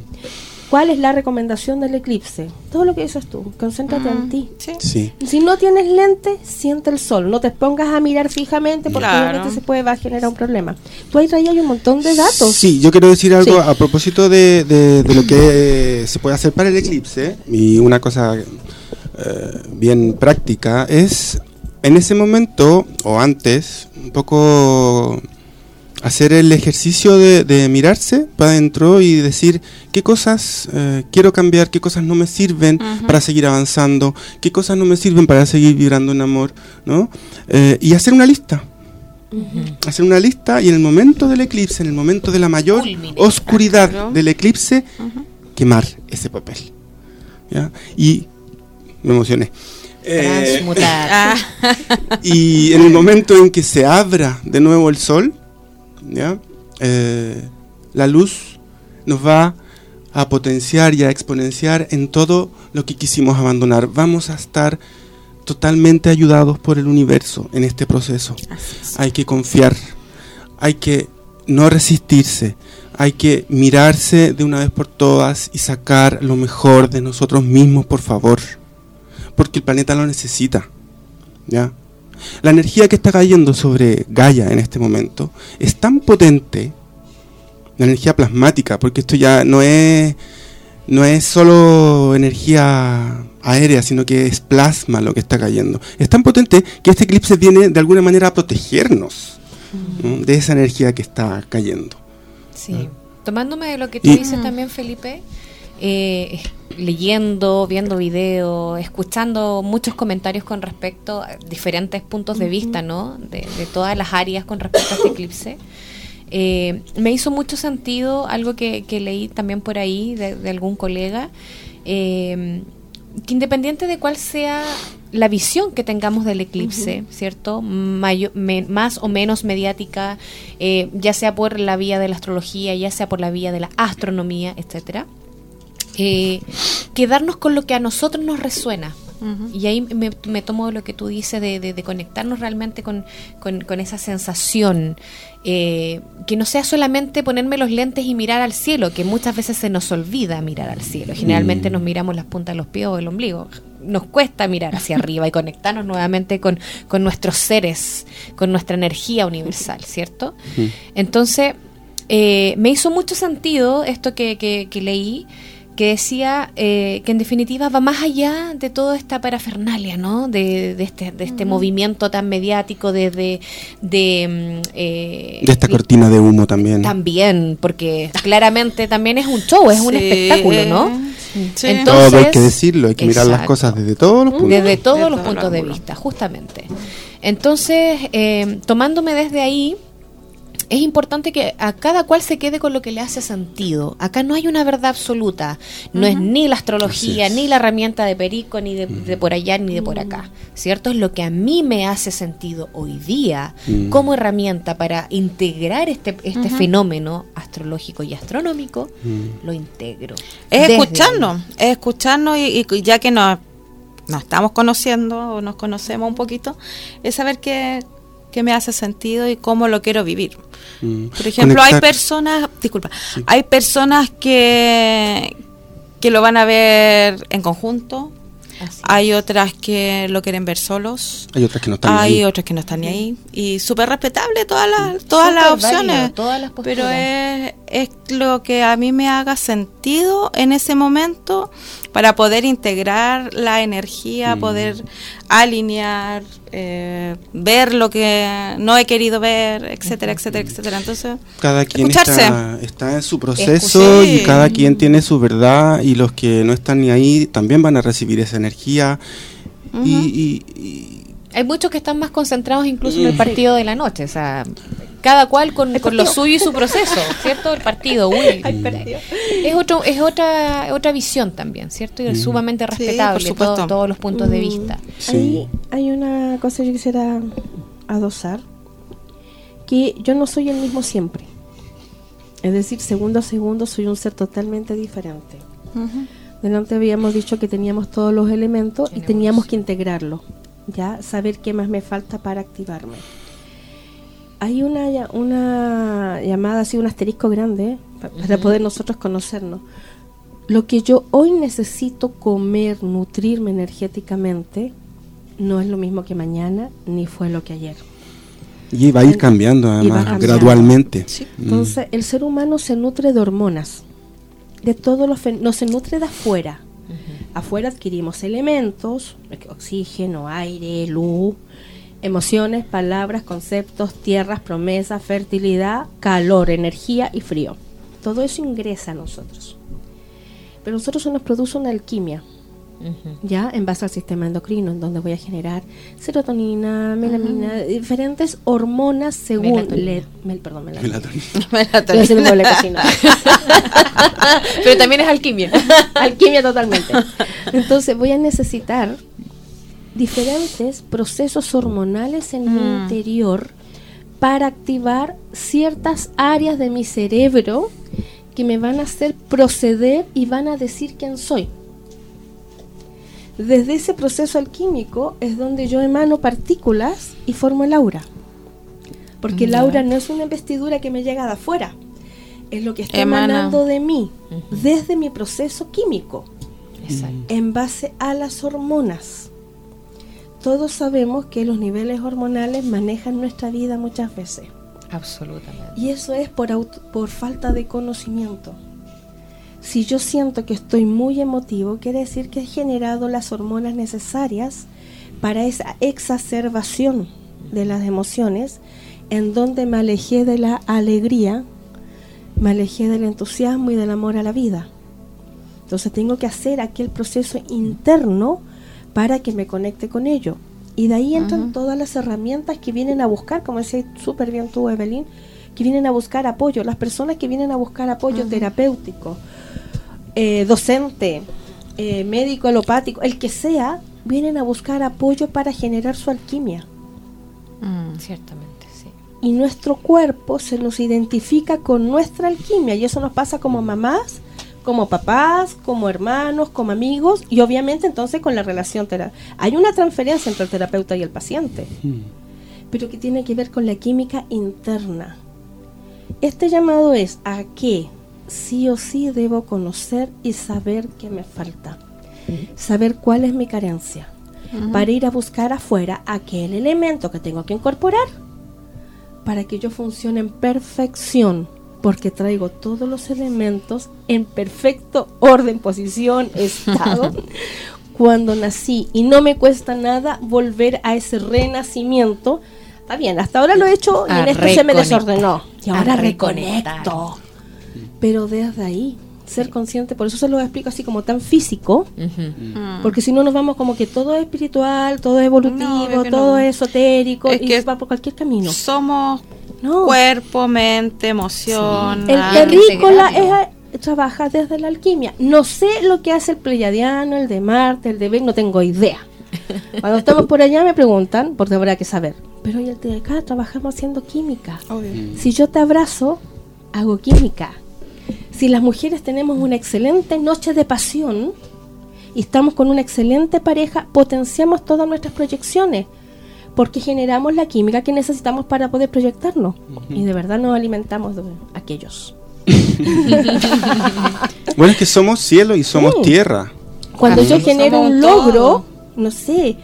cuál es la recomendación del eclipse. Todo lo que dices tú, concéntrate en ti. Sí. Sí. Si no tienes lente, siente el sol. No te pongas a mirar fijamente porque Claro. obviamente se puede va a generar un problema. Tú ahí traías un montón de datos. Sí, yo quiero decir algo Sí. a propósito de, de- de lo que eh, se puede hacer para el eclipse. Y una cosa eh, bien práctica es en ese momento o antes, un poco hacer el ejercicio de, de mirarse para adentro y decir qué cosas eh, quiero cambiar, qué cosas no me sirven para seguir avanzando, qué cosas no me sirven para seguir vibrando en amor, ¿no? Eh, y hacer una lista. Hacer una lista y en el momento del eclipse, en el momento de la mayor oscuridad Claro. del eclipse, quemar ese papel. ¿ya? Y me emocioné. Eh, Transmutar. Ah, y en el momento en que se abra de nuevo el sol, ¿ya? Eh, la luz nos va a potenciar y a exponenciar en todo lo que quisimos abandonar. Vamos a estar totalmente ayudados por el universo en este proceso. Hay que confiar, hay que no resistirse, hay que mirarse de una vez por todas y sacar lo mejor de nosotros mismos, por favor, porque el planeta lo necesita. ¿ya? La energía que está cayendo sobre Gaia en este momento es tan potente, la energía plasmática, porque esto ya no es, no es solo energía aérea, sino que es plasma lo que está cayendo. Es tan potente que este eclipse viene de alguna manera a protegernos ¿no? de esa energía que está cayendo. Sí. Tomándome de lo que tú Y- dices también, Felipe, eh, leyendo, viendo videos, escuchando muchos comentarios con respecto a diferentes puntos de vista, ¿no? De, de todas las áreas con respecto a este eclipse. Eh, me hizo mucho sentido algo que, que leí también por ahí de, de algún colega, eh, que independiente de cuál sea la visión que tengamos del eclipse, ¿cierto? Mayo- me- más o menos mediática, eh, ya sea por la vía de la astrología, ya sea por la vía de la astronomía, etcétera, eh, quedarnos con lo que a nosotros nos resuena. Y ahí me, me tomo lo que tú dices de, de- de conectarnos realmente con, con- con esa sensación. eh, que no sea solamente ponerme los lentes y mirar al cielo, que muchas veces se nos olvida mirar al cielo. Generalmente nos miramos las puntas de los pies o el ombligo. Nos cuesta mirar hacia arriba y conectarnos nuevamente con, con nuestros seres, con nuestra energía universal, ¿cierto? Entonces, eh, me hizo mucho sentido esto que, que- que leí, que decía eh, que en definitiva va más allá de toda esta parafernalia, ¿no? De, de este, de este movimiento tan mediático, de... de, de, mm, eh, De esta cortina de humo también. También, porque claramente también es un show, es un espectáculo, ¿no? Sí. Entonces- Todo hay que decirlo, hay que mirar las cosas desde todos los puntos. Desde todos los todos los puntos de vista, justamente. Entonces, eh, tomándome desde ahí, es importante que a cada cual se quede con lo que le hace sentido. Acá no hay una verdad absoluta. No es ni la astrología, ni la herramienta de perico, ni de, de por allá, ni de por acá. ¿Cierto? Es lo que a mí me hace sentido hoy día como herramienta para integrar este, este fenómeno astrológico y astronómico. Lo integro. Es escucharnos, es escucharnos y, y ya que nos, nos estamos conociendo o nos conocemos un poquito, es saber qué, qué me hace sentido y cómo lo quiero vivir. Mm. Por ejemplo, hay personas, disculpa, hay personas que, que lo van a ver en conjunto, Así. hay otras que lo quieren ver solos, Hay otras que no están hay ahí. otras que no están ni ahí y súper respetable todas las todas las válido, opciones todas las pero es, es lo que a mí me haga sentido en ese momento para poder integrar la energía Mm. poder alinear eh, ver lo que no he querido ver etcétera etcétera etcétera. Entonces Cada quien está, está en su proceso y cada quien tiene su verdad y los que no están ni ahí también van a recibir esa energía. Y, y- y Hay muchos que están más concentrados incluso en el partido de la noche, o sea, cada cual con, con lo suyo y su proceso, ¿cierto? El partido, uy. Es otro, es otra, otra visión también, ¿cierto? Y es sumamente respetable todo- todos los puntos de vista. Ahí hay una cosa que yo quisiera adosar, que yo no soy el mismo siempre. Es decir, segundo a segundo soy un ser totalmente diferente. Delante habíamos dicho que teníamos todos los elementos y teníamos que integrarlo, ya saber qué más me falta para activarme. Hay una, una llamada así, un asterisco grande, pa- para poder nosotros conocernos. Lo que yo hoy necesito comer, nutrirme energéticamente, no es lo mismo que mañana, ni fue lo que ayer. Y va a ir cambiando además, cambiando. gradualmente. Mm. Entonces, el ser humano se nutre de hormonas, de todos los fen- no se nutre de afuera. Afuera adquirimos elementos, oxígeno, aire, luz, emociones, palabras, conceptos, tierras, promesas, fertilidad, calor, energía y frío. Todo eso ingresa a nosotros. Pero nosotros se nos produce una alquimia, ya en base al sistema endocrino, en donde voy a generar serotonina, melamina, diferentes hormonas según Melatonina. le- mel- perdón, melanina. Melatonina. Pero también es alquimia. Alquimia totalmente. Entonces voy a necesitar diferentes procesos hormonales en mi interior para activar ciertas áreas de mi cerebro que me van a hacer proceder y van a decir quién soy. Desde ese proceso alquímico es donde yo emano partículas y formo el aura. Porque el aura no es una investidura que me llega de afuera, es lo que está Emana. emanando de mí, desde mi proceso químico, Exacto. en base a las hormonas. Todos sabemos que los niveles hormonales manejan nuestra vida muchas veces. Absolutamente. Y eso es por, por falta de conocimiento. Si yo siento que estoy muy emotivo, quiere decir que he generado las hormonas necesarias para esa exacerbación de las emociones, en donde me alejé de la alegría, me alejé del entusiasmo y del amor a la vida. Entonces tengo que hacer aquel proceso interno para que me conecte con ello. Y de ahí entran todas las herramientas que vienen a buscar, como decía súper bien tú, Evelyn, que vienen a buscar apoyo. Las personas que vienen a buscar apoyo terapéutico, eh, docente, eh, médico alopático, el que sea, vienen a buscar apoyo para generar su alquimia. Mm. Ciertamente, sí. Y nuestro cuerpo se nos identifica con nuestra alquimia. Y eso nos pasa como mamás, como papás, como hermanos, como amigos y obviamente entonces con la relación terapéutica. Hay una transferencia entre el terapeuta y el paciente, pero que tiene que ver con la química interna. Este llamado es a que sí o sí debo conocer y saber qué me falta, saber cuál es mi carencia, para ir a buscar afuera aquel elemento que tengo que incorporar para que yo funcione en perfección, porque traigo todos los elementos en perfecto orden, posición, estado, cuando nací. Y no me cuesta nada volver a ese renacimiento. Está bien, hasta ahora lo he hecho y A en esto se me desordenó. Y ahora reconecto. Pero desde ahí, ser consciente, por eso se lo explico así como tan físico, Mm. porque si no nos vamos como que todo es espiritual, todo es evolutivo, No, obvio que todo no. es esotérico Es y que se va por cualquier camino. Somos No. cuerpo, mente, emoción. El terrícola es, trabaja desde la alquimia. No sé lo que hace el pleiadiano, el de Marte, el de Venus, no tengo idea. Cuando estamos por allá me preguntan, porque habrá que saber. Pero hoy el de acá trabajamos haciendo química. Obvio. Si yo te abrazo, hago química. Si las mujeres tenemos una excelente noche de pasión y estamos con una excelente pareja, potenciamos todas nuestras proyecciones porque generamos la química que necesitamos para poder proyectarnos. Y de verdad nos alimentamos de aquellos. Bueno, es que somos cielo y somos Sí. tierra. Cuando yo Somos genero un todo. logro, no sé,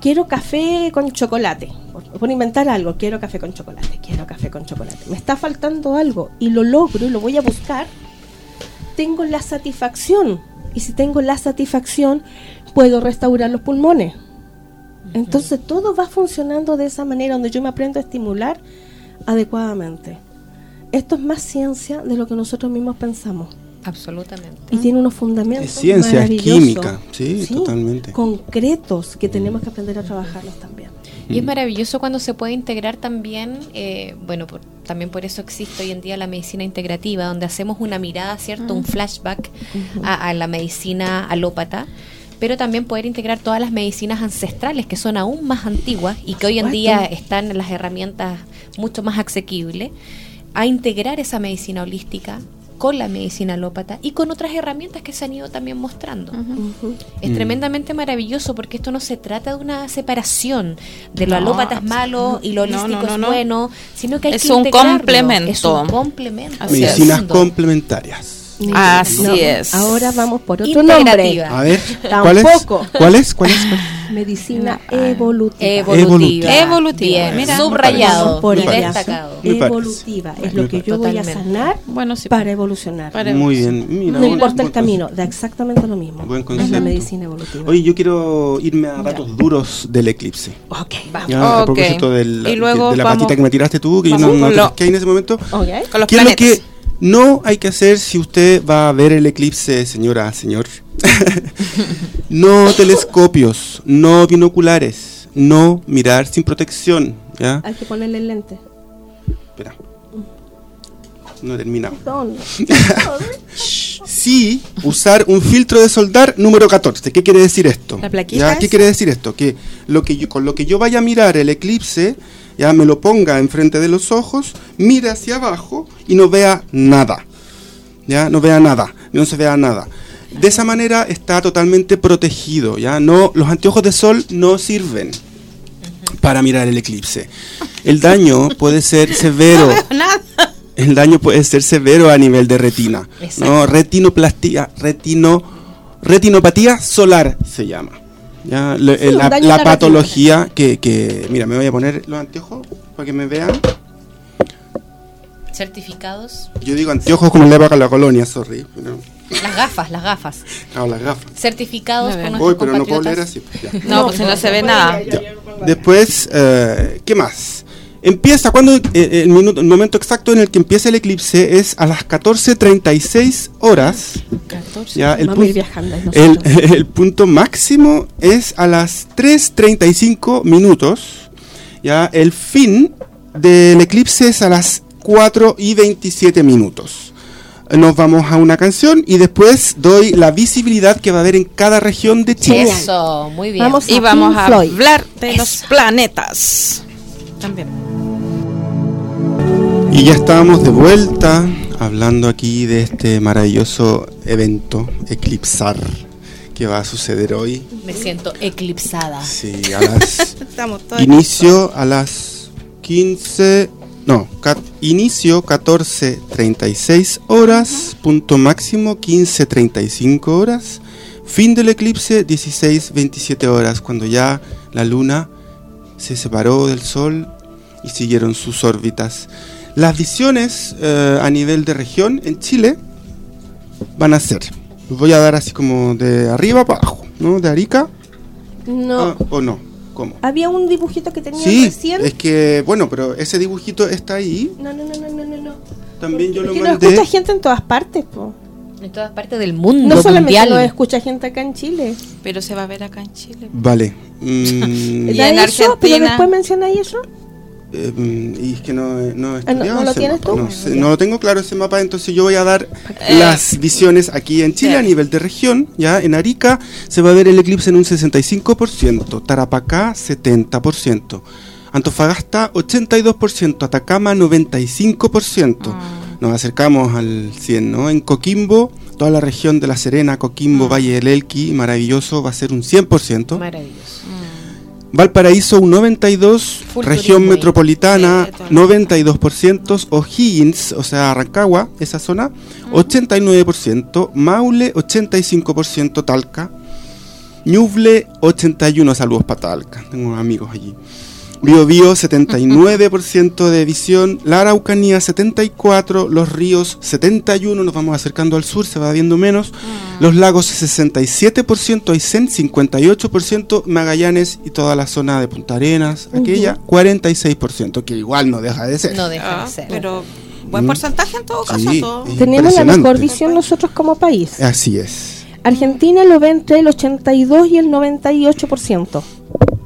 quiero café con chocolate, por, por inventar algo, quiero café con chocolate, quiero café con chocolate. Me está faltando algo y lo logro y lo voy a buscar, tengo la satisfacción. Y si tengo la satisfacción, puedo restaurar los pulmones. Entonces todo va funcionando de esa manera, donde yo me aprendo a estimular adecuadamente. Esto es más ciencia de lo que nosotros mismos pensamos. Absolutamente. Y tiene unos fundamentos. Es ciencia, es química. Sí, totalmente. Concretos que tenemos que aprender a trabajarlos también. Y es maravilloso cuando se puede integrar también, eh, bueno, por- también por eso existe hoy en día la medicina integrativa, donde hacemos una mirada, ¿cierto? Un flashback a, a la medicina alópata, pero también poder integrar todas las medicinas ancestrales que son aún más antiguas y que hoy en día están en las herramientas mucho más asequibles, a integrar esa medicina holística con la medicina alópata y con otras herramientas que se han ido también mostrando. Es Mm. tremendamente maravilloso porque esto no se trata de una separación de lo No, alópata es malo y lo holístico no, no, es no. bueno, sino que hay Es que un integrarlo. complemento. Es un complemento. Medicinas complementarias. Así No, es. Ahora vamos por otro nombre. A ver, ¿cuál es? Tampoco. ¿Cuál es? ¿Cuál es? Medicina Ah, evolutiva. Evolutiva. Evolutiva. Bien, Mira, subrayado por destacado. Evolutiva. Es lo que yo voy a sanar Bueno, sí. para evolucionar. Para- Muy bien. Mira, no importa el camino, da exactamente lo mismo. Buen es la medicina evolutiva. Oye, yo quiero irme a datos duros del eclipse. ok, vamos. Ya, a propósito del- Y luego de la vamos- patita que me tiraste tú, que yo no, no lo- pesqué en ese momento. Ok. Con los ¿Qué es lo planetas. que no hay que hacer si usted va a ver el eclipse, señora, señor? no telescopios, no binoculares, no mirar sin protección. ¿ya? Hay que ponerle el lente. Espera. No he terminado. Sí, usar un filtro de soldar número 14. ¿Qué quiere decir esto? ¿La plaquita ¿Ya? ¿Qué quiere decir esto? Que, lo que yo, con lo que yo vaya a mirar el eclipse, ya me lo ponga enfrente de los ojos, mire hacia abajo y no vea nada. Ya, no vea nada, no se vea nada. De esa manera está totalmente protegido, ya no los anteojos de sol no sirven para mirar el eclipse. El daño puede ser severo. Nada. El daño puede ser severo a nivel de retina. Exacto. ¿no? Retinoplastia, retino, retinopatía solar se llama. ¿Ya? Le- Sí, la, la patología que, que- Mira, me voy a poner los anteojos para que me vean. Certificados. Yo digo anteojos como le va a la colonia, sorry. pero- Las gafas, las gafas. claro, las gafas. Certificados ver. por Uy, pero no puedo leer así. ya. No, pues si no se ve nada. Ya. Después, eh, ¿qué más? Empieza, cuando eh, el, minuto, el momento exacto en el que empieza el eclipse es a las 14.36 horas. 14. Ya, el, Vamos a ir pun- viajando. ahí el, el punto máximo es a las 3.35 minutos. Ya, el fin del eclipse es a las 4 y 27 minutos. Nos vamos a una canción y después doy la visibilidad que va a haber en cada región de Chile. Eso, muy bien. Vamos Y vamos Pink a Floyd. hablar de los planetas. También. Y ya estábamos de vuelta hablando aquí de este maravilloso evento, Eclipsar, que va a suceder hoy. Me siento eclipsada. Sí, a las Estamos inicio a las 15, no, ca- inicio 14:36 horas, punto máximo 15:35 horas, fin del eclipse 16:27 horas, cuando ya la luna se separó del sol y siguieron sus órbitas. Las visiones eh, a nivel de región en Chile van a ser, los voy a dar así como de arriba para abajo, ¿no? De Arica No. ah, o no, ¿cómo? Había un dibujito que tenía Sí, recién. es que, bueno, pero ese dibujito está ahí. No, no, no, no, no, no, no. También yo Es lo que nos mandé. escucha gente en todas partes, po. En todas partes del mundo No solamente mundial. nos escucha gente acá en Chile. Pero se va a ver acá en Chile. Vale. Mm, Y ¿Da en eso? ¿Pero Argentina- después menciona eso? Eh, mm, y es que no, no he Ah, ¿no- estudiado no lo ese tienes mapa, tú? No, sé, no lo tengo claro ese mapa, entonces yo voy a dar Eh, las visiones aquí en Chile a nivel de región. Ya en Arica se va a ver el eclipse en un 65%, Tarapacá 70%, Antofagasta 82%, Atacama 95%. Nos acercamos al 100, ¿no? En Coquimbo, toda la región de La Serena, Coquimbo, Valle del Elqui, maravilloso, va a ser un 100%. Maravilloso. Valparaíso un 92, Full región metropolitana Sí, de todas 92%, O'Higgins, o sea, Rancagua, esa zona, 89%, Maule 85%, Talca, Ñuble 81, saludos para Talca, tengo amigos allí. Bio Bio 79% de visión, la Araucanía 74, Los Ríos 71, nos vamos acercando al sur, se va viendo menos, Los Lagos 67%, Aysén 58%, Magallanes y toda la zona de Punta Arenas, aquella 46%, que igual no deja de ser. No deja Ah, de ser. pero buen Mm. porcentaje en todo caso. Sí, todo. es Tenemos la mejor visión nosotros como país. Así es. Argentina lo ve entre el 82 y el 98%.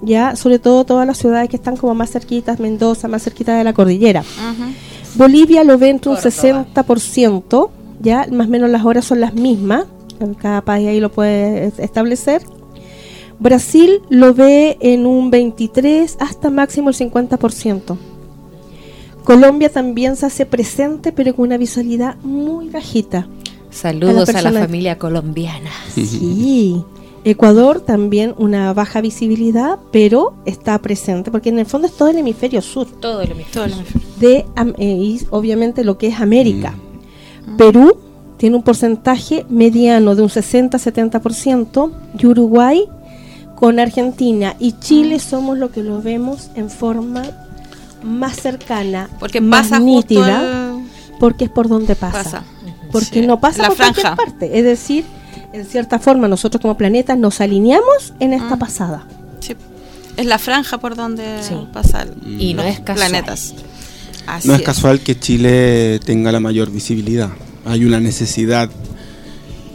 Ya sobre todo todas las ciudades que están como más cerquitas, Mendoza, más cerquita de la cordillera. Bolivia lo ve entre un 60%, ya más o menos las horas son las mismas, en cada país ahí lo puede es- establecer. Brasil lo ve en un 23 hasta máximo el 50%. Colombia también se hace presente, pero con una visualidad muy bajita. Saludos a la, persona- familia colombiana. Sí. Ecuador también una baja visibilidad, pero está presente, porque en el fondo es todo el hemisferio sur, Todo el hemisferio. Todo el hemisferio. de eh, y obviamente lo que es América. Perú tiene un porcentaje mediano de un 60-70% y Uruguay con Argentina y Chile somos lo que lo vemos en forma más cercana, Porque más pasa nítida, justo el- porque es por donde pasa. pasa. Porque Sí. no pasa La por cualquier parte. Es decir, en cierta forma nosotros como planetas nos alineamos en esta pasada. Sí. Es la franja por donde Sí. pasan Y no es casual. planetas. Así No es casual que Chile tenga la mayor visibilidad. Hay una necesidad,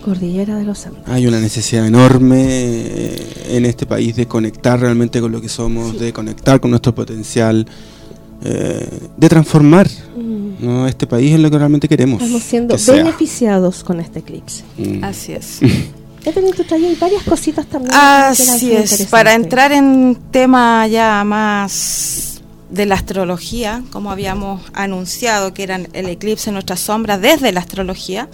Cordillera de los Andes. hay una necesidad enorme eh, en este país de conectar realmente con lo que somos, de conectar con nuestro potencial, eh, de transformar ¿no? este país en lo que realmente queremos. Mm. Estamos siendo que sea. beneficiados con este eclipse. Mm. Así es. Evelyn, tú traías varias cositas también. Así es. Para entrar en tema ya más de la astrología, como habíamos anunciado que eran el eclipse en nuestra sombra desde la astrología,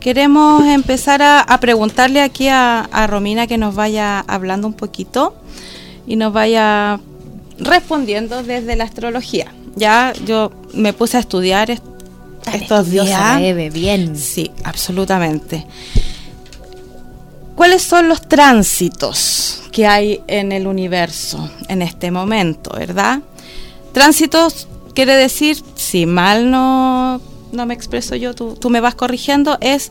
queremos empezar a, a preguntarle aquí a, a Romina que nos vaya hablando un poquito y nos vaya respondiendo desde la astrología. Ya yo me puse a estudiar est- estos días. Eve, bien. Sí, absolutamente. ¿Cuáles son los tránsitos que hay en el universo en este momento, verdad? Tránsitos quiere decir, si mal no, no me expreso yo, tú, tú me vas corrigiendo, es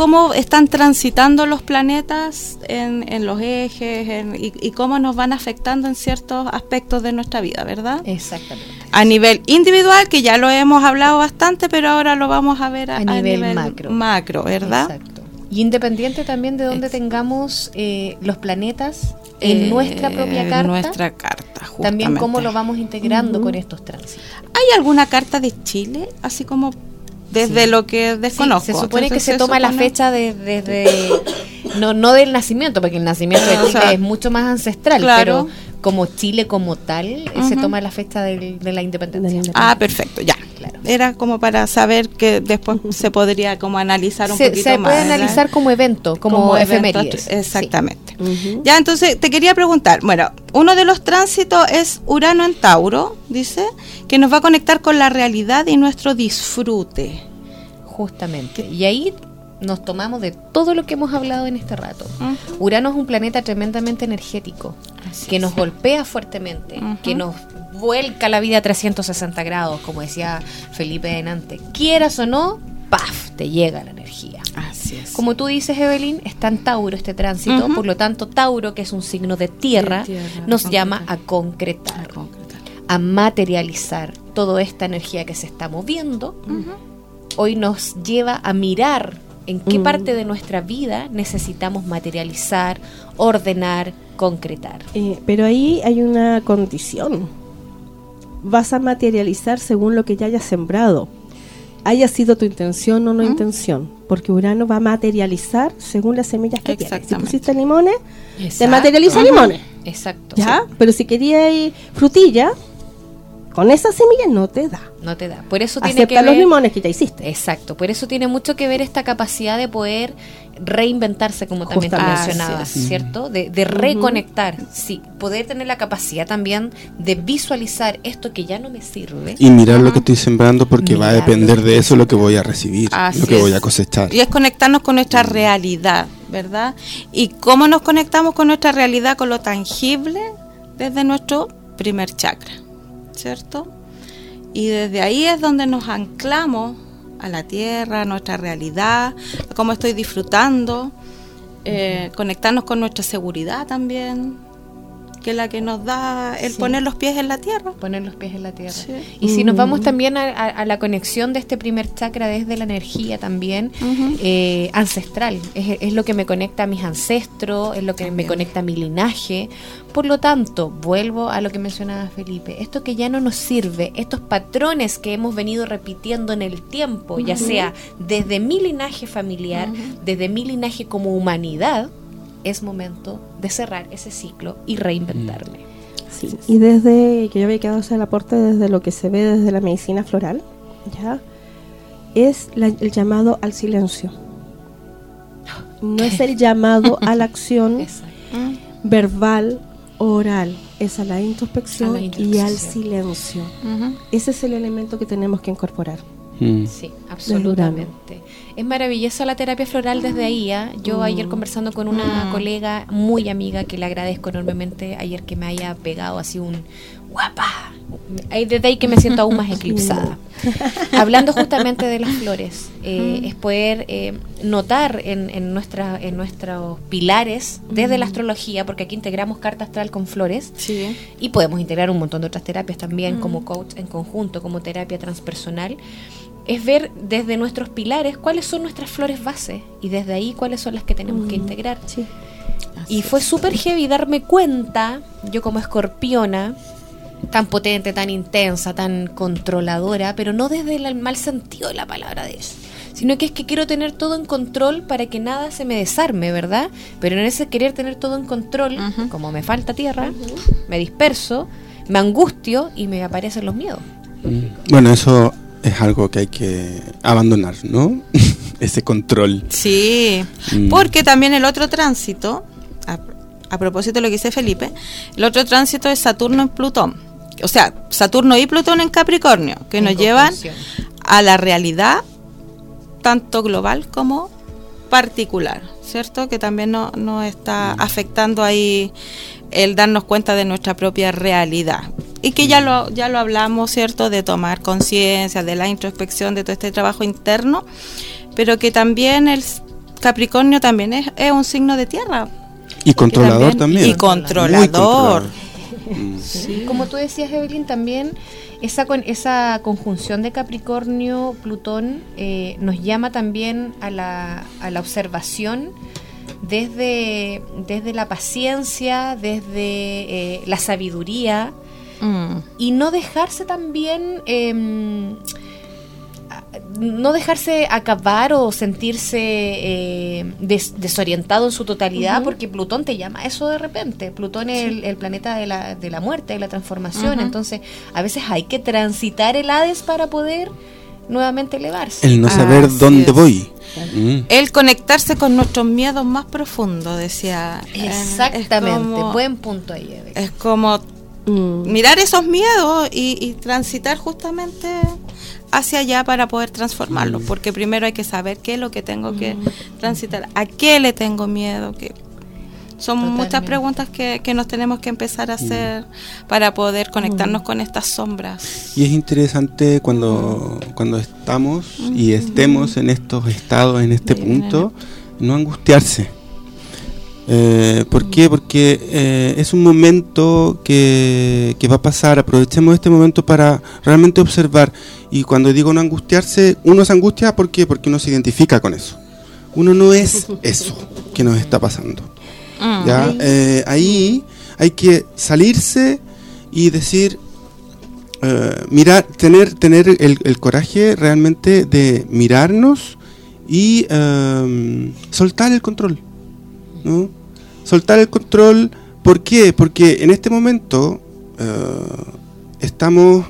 cómo están transitando los planetas en, en los ejes en- y, y cómo nos van afectando en ciertos aspectos de nuestra vida, ¿verdad? Exactamente. a nivel individual, que ya lo hemos hablado bastante, pero ahora lo vamos a ver a, A a nivel macro. macro, ¿verdad? Exacto. Y independiente también de donde Ex- tengamos eh, los planetas en Eh, nuestra propia carta, Nuestra carta, también cómo justamente. lo vamos integrando con estos tránsitos. ¿Hay alguna carta de Chile? Así como desde lo que desconozco. Sí, se supone que se toma la fecha de- desde no no del nacimiento, porque el nacimiento de O Chile sea, es mucho más ancestral, claro. pero como Chile como tal eh, se toma la fecha del- de la independencia. Ah, perfecto, ya. Claro. Era como para saber que después se podría como analizar un Se, poquito se más. puede ¿verdad? analizar como evento, como, evento efemérides. Exactamente. Ya, entonces te quería preguntar, bueno, uno de los tránsitos es Urano en Tauro, dice, que nos va a conectar con la realidad y nuestro disfrute. Justamente. Y ahí nos tomamos de todo lo que hemos hablado en este rato. Urano es un planeta tremendamente energético, Así que es. nos golpea fuertemente, que nos vuelca la vida a 360 grados, como decía Felipe delante. Quieras o no, ¡paf! te llega la energía. Así es. Como tú dices, Evelyn, está en Tauro este tránsito, por lo tanto, Tauro, que es un signo de tierra, De tierra, nos de llama a concretar, A concretar. a materializar toda esta energía que se está moviendo. Hoy nos lleva a mirar en qué Mm. parte de nuestra vida necesitamos materializar, ordenar, concretar. Eh, pero ahí hay una condición. Vas a materializar según lo que ya hayas sembrado. Haya sido tu intención o no intención. Porque Urano va a materializar según las semillas que tienes. Si pusiste limones, te Exacto. materializa limones. Exacto. ¿Ya? Pero si querías frutilla, con esas semillas no te da. No te da. Por eso tiene que Acepta los ver- limones que ya hiciste. Exacto, por eso tiene mucho que ver esta capacidad de poder reinventarse, como también Justamente. mencionabas, Así es. ¿cierto? De, de reconectar, sí, poder tener la capacidad también de visualizar esto que ya no me sirve. Y mirar lo que estoy sembrando porque va a depender de eso lo que voy a recibir, Así lo que es. voy a cosechar. Y es conectarnos con nuestra realidad, ¿verdad? ¿Y cómo nos conectamos con nuestra realidad, con lo tangible? Desde nuestro primer chakra, ¿cierto? Y desde ahí es donde nos anclamos a la tierra, a nuestra realidad, a cómo estoy disfrutando, eh, conectarnos con nuestra seguridad también. Que la que nos da el poner los pies en la tierra. Poner los pies en la tierra. Y si nos vamos también a, la conexión de este primer chakra desde la energía también, eh, ancestral, es, lo que me conecta a mis ancestros, es lo que me conecta a mi linaje. Por lo tanto, vuelvo a lo que mencionaba Felipe, esto que ya no nos sirve, estos patrones que hemos venido repitiendo en el tiempo, ya sea desde mi linaje familiar, desde mi linaje como humanidad, es momento de cerrar ese ciclo y reinventarme. Sí, y desde que yo había quedado hacer el aporte desde lo que se ve desde la medicina floral, ya es el llamado al silencio. No es el llamado a la acción verbal, oral, es a la introspección, y al silencio. Ese es el elemento que tenemos que incorporar. Mm. Sí, absolutamente. Es maravillosa la terapia floral desde ahí. ¿ah? Yo mm. ayer conversando con una mm. colega muy amiga que le agradezco enormemente ayer que me haya pegado así un guapa. Desde ahí que me siento aún más eclipsada. Hablando justamente de las flores, eh, es poder eh, notar en, en, nuestra, en nuestros pilares desde la astrología, porque aquí integramos carta astral con flores, y podemos integrar un montón de otras terapias también, como coach en conjunto, como terapia transpersonal es ver desde nuestros pilares cuáles son nuestras flores base y desde ahí cuáles son las que tenemos que integrar. Y fue súper heavy darme cuenta, yo como escorpiona, tan potente, tan intensa, tan controladora, pero no desde el mal sentido de la palabra de eso, sino que es que quiero tener todo en control para que nada se me desarme, ¿verdad? Pero en ese querer tener todo en control, como me falta tierra, me disperso, me angustio y me aparecen los miedos. Bueno, eso es algo que hay que abandonar, ¿no? Ese control. Sí, mm. porque también el otro tránsito, a, propósito de lo que dice Felipe, el otro tránsito es Saturno en Plutón. O sea, Saturno y Plutón en Capricornio, que nos llevan a la realidad tanto global como particular, ¿cierto? Que también nos no está mm. afectando ahí el darnos cuenta de nuestra propia realidad y que ya lo, ya lo hablamos, ¿cierto?, de tomar conciencia, de la introspección, de todo este trabajo interno, pero que también el Capricornio también es, un signo de tierra. Y controlador también, Y controlador. Como tú decías, Evelyn, también esa, con, esa conjunción de Capricornio, Plutón, eh, nos llama también a la, a la observación desde, desde la paciencia, desde eh, la sabiduría, y no dejarse también... Em, no dejarse acabar o sentirse eh, desorientado en su totalidad, porque Plutón te llama eso de repente. Plutón es el, planeta de la, de la muerte, de la transformación. Entonces, a veces hay que transitar el Hades para poder nuevamente elevarse. El no saber dónde voy. Mm. El conectarse con nuestros miedos más profundos, decía. Exactamente, buen punto ahí. Es como Mm. mirar esos miedos y, transitar justamente hacia allá para poder transformarlos, mm. porque primero hay que saber qué es lo que tengo que mm. transitar, a qué le tengo miedo, que son muchas preguntas que, nos tenemos que empezar a hacer para poder conectarnos con estas sombras. Y es interesante cuando, cuando estamos y estemos en estos estados, en este punto, no angustiarse eh, ¿Por qué? Porque eh, es un momento que, va a pasar. Aprovechemos este momento para realmente observar. Y cuando digo no angustiarse, uno se angustia ¿por qué? porque uno se identifica con eso. Uno no es eso que nos está pasando. Mm. ¿ya? Eh, ahí hay que salirse y decir, mirar, tener, tener el, el, coraje realmente de mirarnos y soltar el control. ¿No? soltar el control. ¿Por qué? Porque en este momento eh, estamos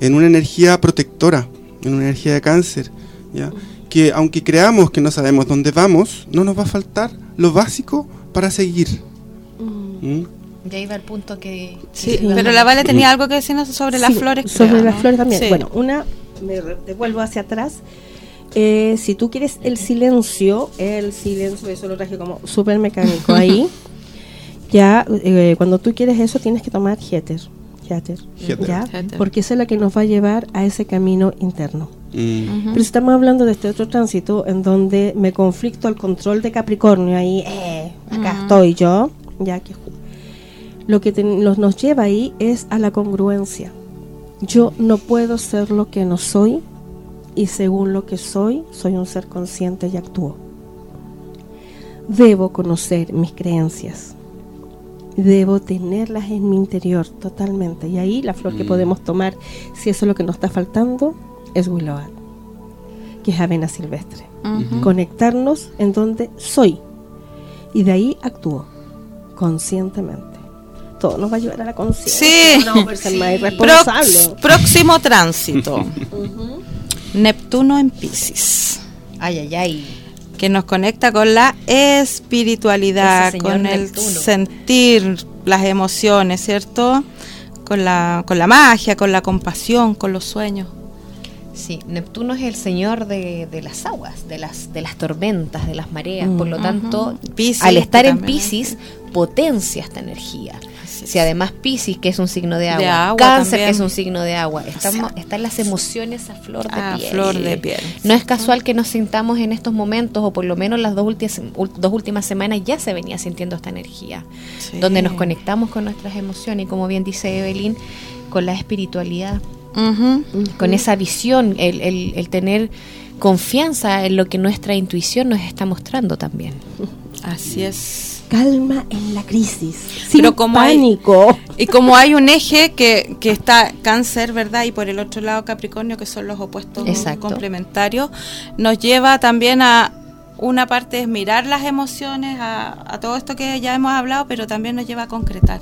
en una energía protectora, en una energía de cáncer, ¿ya? que aunque creamos que no sabemos dónde vamos, no nos va a faltar lo básico para seguir. Mm. ¿Mm? Ya iba al punto que... Sí, pero la Vale tenía algo que decirnos sobre las flores. Sobre las flores también. Bueno, una, me devuelvo hacia atrás. Eh, si tú quieres el silencio, el silencio, eso lo traje como súper mecánico ahí. ya, eh, cuando tú quieres eso, tienes que tomar Jeter. ¿ya? Porque esa es la que nos va a llevar a ese camino interno. Mm. Pero estamos hablando de este otro tránsito en donde me conflicto al control de Capricornio, ahí, eh, acá estoy yo, ya que lo que los- nos lleva ahí es a la congruencia. Yo no puedo ser lo que no soy y según lo que soy, soy un ser consciente y actúo. Debo conocer mis creencias. Debo tenerlas en mi interior totalmente. Y ahí la flor que Mm. podemos tomar, si eso es lo que nos está faltando, es Willowad, que es avena silvestre. Conectarnos en donde soy. Y de ahí actúo conscientemente. Todo nos va a ayudar a la conciencia. Sí. No más. Prox- próximo tránsito. Neptuno en Pisces. Ay, ay, ay. que nos conecta con la espiritualidad, con el sentir las emociones, ¿cierto? Con la, con la magia, con la compasión, con los sueños. Sí, Neptuno es el señor de, de las aguas, de las, de las tormentas, de las mareas. Por lo Ujú. tanto, Piscis, al estar en Pisces, potencia esta energía. Si además Pisces, que es un signo de agua, De agua Cáncer, también. que es un signo de agua, estamos, están las emociones a flor de A piel. flor de piel. No es casual que nos sintamos en estos momentos, o por lo menos las dos últimas, dos últimas semanas ya se venía sintiendo esta energía, Sí. donde nos conectamos con nuestras emociones y como bien dice Evelyn, con la espiritualidad con esa visión, el, el- el tener confianza en lo que nuestra intuición nos está mostrando también. Así es. Calma en la crisis. Sin Pero como hay- pánico. Y como hay un eje que, que está cáncer, ¿verdad? Y por el otro lado Capricornio, que son los opuestos Exacto. complementarios, nos lleva también a una parte es mirar las emociones, a, a todo esto que ya hemos hablado, pero también nos lleva a concretar.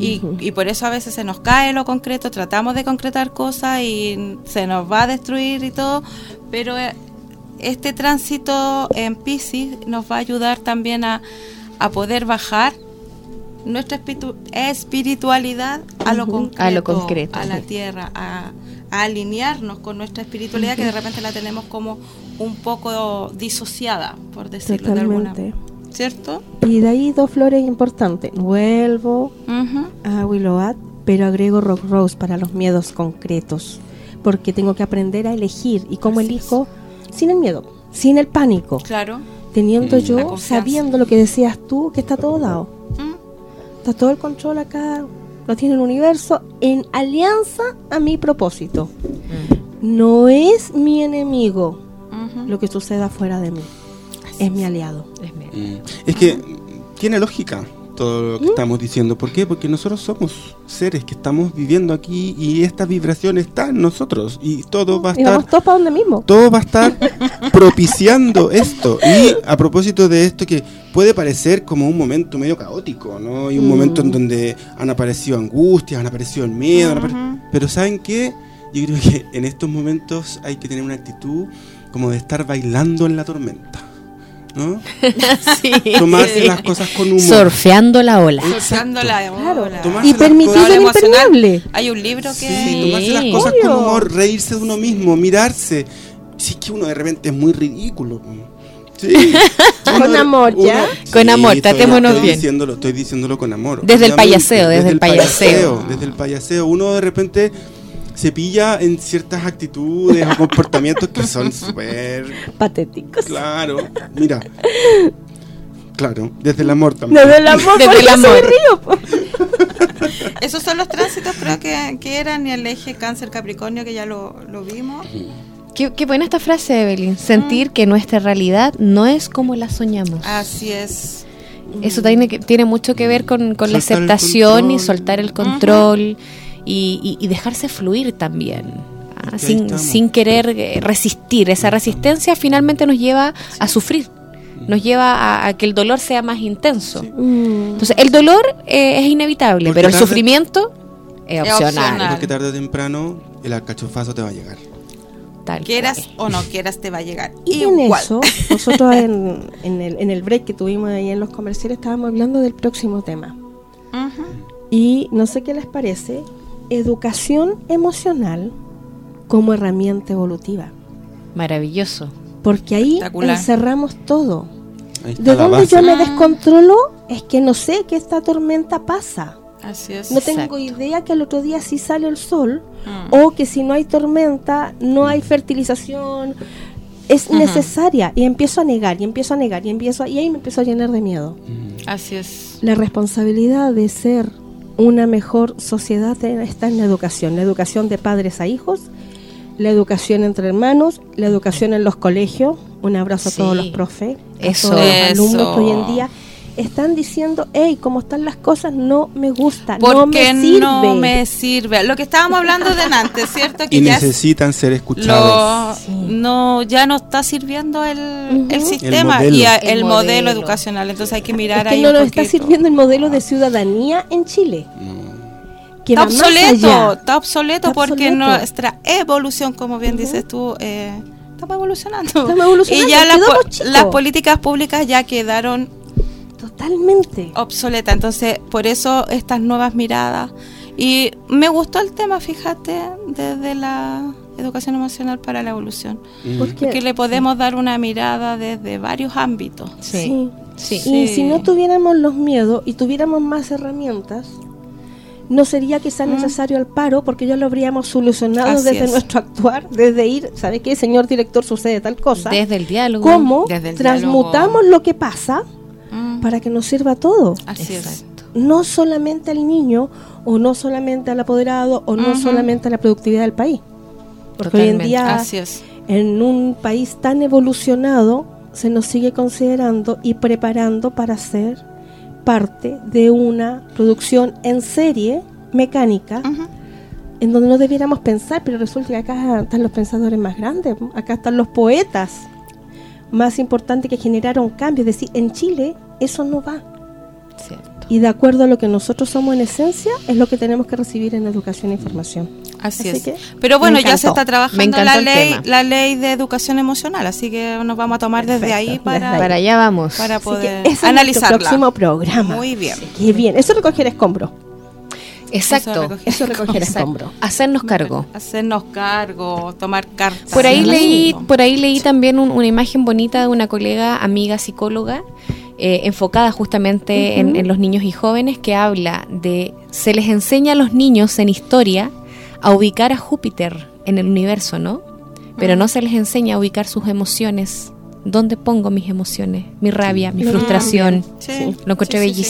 Y, y por eso a veces se nos cae lo concreto, tratamos de concretar cosas y se nos va a destruir y todo, pero eh, este tránsito en Pisces nos va a ayudar también a, a poder bajar nuestra espiritu- espiritualidad a lo, concreto, A lo concreto, a la sí. tierra, a, a alinearnos con nuestra espiritualidad que de repente la tenemos como un poco disociada, por decirlo de alguna. ¿Cierto? Y de ahí dos flores importantes. Vuelvo a Willowad, pero agrego Rock Rose para los miedos concretos. Porque tengo que aprender a elegir. ¿Y cómo Así elijo? Sin el miedo, sin el pánico. Claro. Teniendo Mm. Yo, sabiendo lo que decías tú, que está todo dado. Mm. Está todo el control acá, lo tiene el universo en alianza a mi propósito. No es mi enemigo lo que suceda fuera de mí. Es mi aliado. Es mi- Mm. Es que tiene lógica todo lo que estamos diciendo. ¿Por qué? Porque nosotros somos seres que estamos viviendo aquí y esta vibración está en nosotros y todo va a Y vamos estar todos para donde mismo. todo va a estar propiciando esto. Y a propósito de esto que puede parecer como un momento medio caótico, ¿no? Y un Mm. momento en donde han aparecido angustias, han aparecido el miedo, apare- pero ¿saben qué? Yo creo que en estos momentos hay que tener una actitud como de estar bailando en la tormenta, ¿no? Tomarse las cosas con humor. Surfeando la ola. Surfeando la ola. Tomarse Y permitir el impermeable. Hay un libro que Sí, tomarse las cosas Obvio. con humor, reírse de uno mismo, mirarse. Si es que uno de repente es muy ridículo. Sí. Con Uno de- amor, ¿ya? Con amor, tratémonos estoy bien. Diciéndolo, estoy diciéndolo con amor. Desde el obviamente, payaseo, desde el payaseo. Desde el payaseo. Uno de repente se pilla en ciertas actitudes o comportamientos que son súper Patéticos. claro. Mira. Claro, desde el amor también. Desde el amor, Desde el amor. Esos son los tránsitos, creo que, que eran y el eje cáncer Capricornio, que ya lo, lo vimos. Qué, qué buena esta frase, Evelyn. Sentir que nuestra realidad no es como la soñamos. Así es. Eso tiene, que- tiene mucho que ver con, con la aceptación y soltar el control y, y- y dejarse fluir también. ah, sin, sin querer eh, resistir. Esa resistencia finalmente nos lleva a sufrir. Nos lleva a, a que el dolor sea más intenso. Mm. Entonces, el dolor eh, es inevitable, Porque pero el sufrimiento es Es opcional. opcional. Porque tarde o temprano el alcachofazo te va a llegar. Tal Quieras cual. o no quieras, te va a llegar. Y en Igual. eso, nosotros en, en el, en el break que tuvimos ahí en los comerciales estábamos hablando del próximo tema. Y no sé qué les parece, educación emocional como herramienta evolutiva. Maravilloso. Porque ahí encerramos todo. Ahí ¿De base. yo me Ah. descontrolo? Es que no sé que esta tormenta pasa. Así es. No tengo Exacto. idea que al otro día sí sale el sol Mm. o que si no hay tormenta no hay fertilización. es necesaria. Y empiezo a negar, y empiezo a negar, y empiezo, y ahí me empiezo a llenar de miedo. Así es. La responsabilidad de ser una mejor sociedad está en la educación, la educación de padres a hijos, la educación entre hermanos, la educación en los colegios. Un abrazo Sí. a todos los profes, a Eso. todos los alumnos que hoy en día están diciendo, hey, como están las cosas, no me gusta, Porque no me sirve. no me sirve. Lo que estábamos hablando de antes, ¿cierto? Que Y ya es- necesitan ser escuchados. lo, no ya no está sirviendo el, el sistema El y a- El el, modelo. modelo. educacional. Entonces hay que Es mirar que ahí no nos está sirviendo el modelo de ciudadanía en Chile. Que Está obsoleto, está obsoleto Está porque obsoleto. nuestra evolución, como bien dices tú, eh, estamos evolucionando. Estamos evolucionando, Y ya po- las políticas públicas ya quedaron Totalmente. obsoletas. Entonces, por eso estas nuevas miradas. Y me gustó el tema, fíjate, desde la educación emocional para la evolución. Porque, Porque le podemos dar una mirada desde varios ámbitos. Sí. Sí. Sí. Y si no tuviéramos los miedos y tuviéramos más herramientas, no sería quizás necesario el paro porque ya lo habríamos solucionado Así desde es. nuestro actuar, desde ir, ¿sabe qué, señor director, sucede tal cosa? Desde el diálogo. ¿Cómo Desde el transmutamos diálogo. lo que pasa Mm, para que nos sirva a todo? Así es. No solamente al niño, o no solamente al apoderado, o no solamente a la productividad del país. Porque hoy en día Así es. en un país tan evolucionado se nos sigue considerando y preparando para ser parte de una producción en serie mecánica en donde no debiéramos pensar, pero resulta que acá están los pensadores más grandes, acá están los poetas más importantes que generaron cambios, es decir, en Chile eso no va. Cierto. Y de acuerdo a lo que nosotros somos en esencia, es lo que tenemos que recibir en educación e información. Así, Así es. que, Pero bueno, ya se está trabajando la el ley, la ley de educación emocional, así que nos vamos a tomar desde ahí desde para, ahí. Para allá vamos. para poder es analizarla. próximo programa. Muy bien. Qué bien. Eso es recoger escombro. Exacto. Eso recoger Eso recoger Exacto. escombro. Hacernos cargo. Hacernos cargo, tomar cartas. Por ahí leí, por ahí leí también un- una imagen bonita de una colega, amiga psicóloga, eh, enfocada justamente en, en los niños y jóvenes, que habla de se les enseña a los niños en historia a ubicar a Júpiter en el universo, ¿no? Pero no se les enseña a ubicar sus emociones. ¿Dónde pongo mis emociones? Mi rabia, mi frustración. Sí, Lo encontré sí, sí.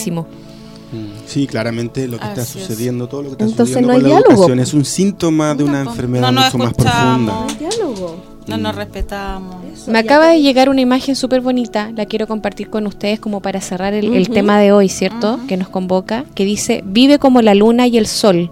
Mm, Sí, claramente lo que está Así es. sucediendo, todo lo que está Entonces sucediendo no con hay la diálogo. educación es un síntoma de una No, enfermedad no nos mucho más profunda. El diálogo. No nos respetamos. Eso, Me acaba de llegar una imagen súper bonita, la quiero compartir con ustedes como para cerrar el, el Ujú. tema de hoy, ¿cierto? Que nos convoca, que dice, vive como la luna y el sol,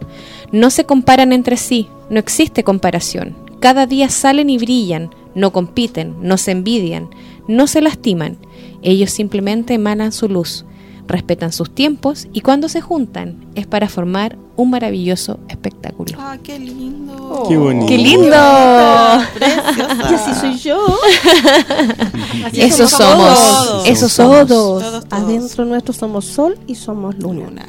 no se comparan entre sí, no existe comparación, cada día salen y brillan, no compiten, no se envidian, no se lastiman, ellos simplemente emanan su luz, respetan sus tiempos y cuando se juntan es para formar un maravilloso espectáculo. Ah, qué lindo. Oh. Qué bonito. ¡Qué lindo! Preciosa. Y así soy yo. Así Eso somos somos, todos. eso somos. Todos. Todos, todos. Adentro nuestro somos sol y somos luna. Luna.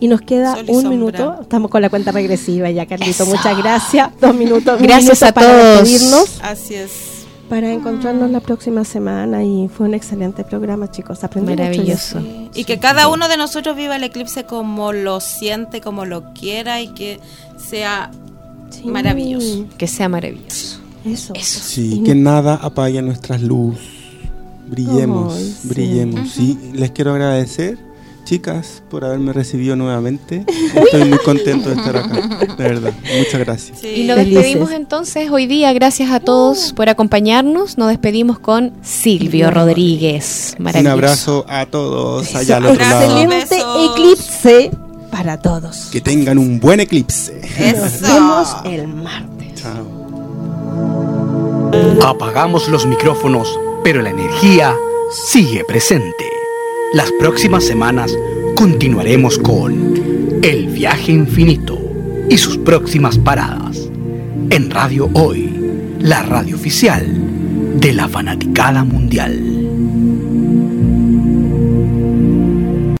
Y nos queda y un sombra. minuto. Estamos con la cuenta regresiva ya, Carlito. Muchas gracias. Dos minutos. Gracias minuto a para todos. Así es. Para encontrarnos la próxima semana. Y fue un excelente programa, chicos. Aprendí mucho. Maravilloso. Y que cada uno de nosotros viva el eclipse como lo siente, como lo quiera y que sea Sí. Maravilloso. Que sea maravilloso. Eso. Eso. Sí, que nada apague nuestras luz. Brillemos, brillemos. Sí, les quiero agradecer, chicas, por haberme recibido nuevamente. Estoy muy contento de estar acá, de verdad. Muchas gracias. Sí. Y nos despedimos entonces hoy día. Gracias a todos por acompañarnos. Nos despedimos con Silvio Rodríguez. Un Maravilloso. abrazo a todos allá al otro lado. Excelente eclipse para todos. Que tengan un buen eclipse. Nos vemos el martes. Chao. Apagamos los micrófonos, pero la energía sigue presente. Las próximas semanas continuaremos con El viaje infinito y sus próximas paradas. En Radio Hoy, la radio oficial de la fanaticada mundial.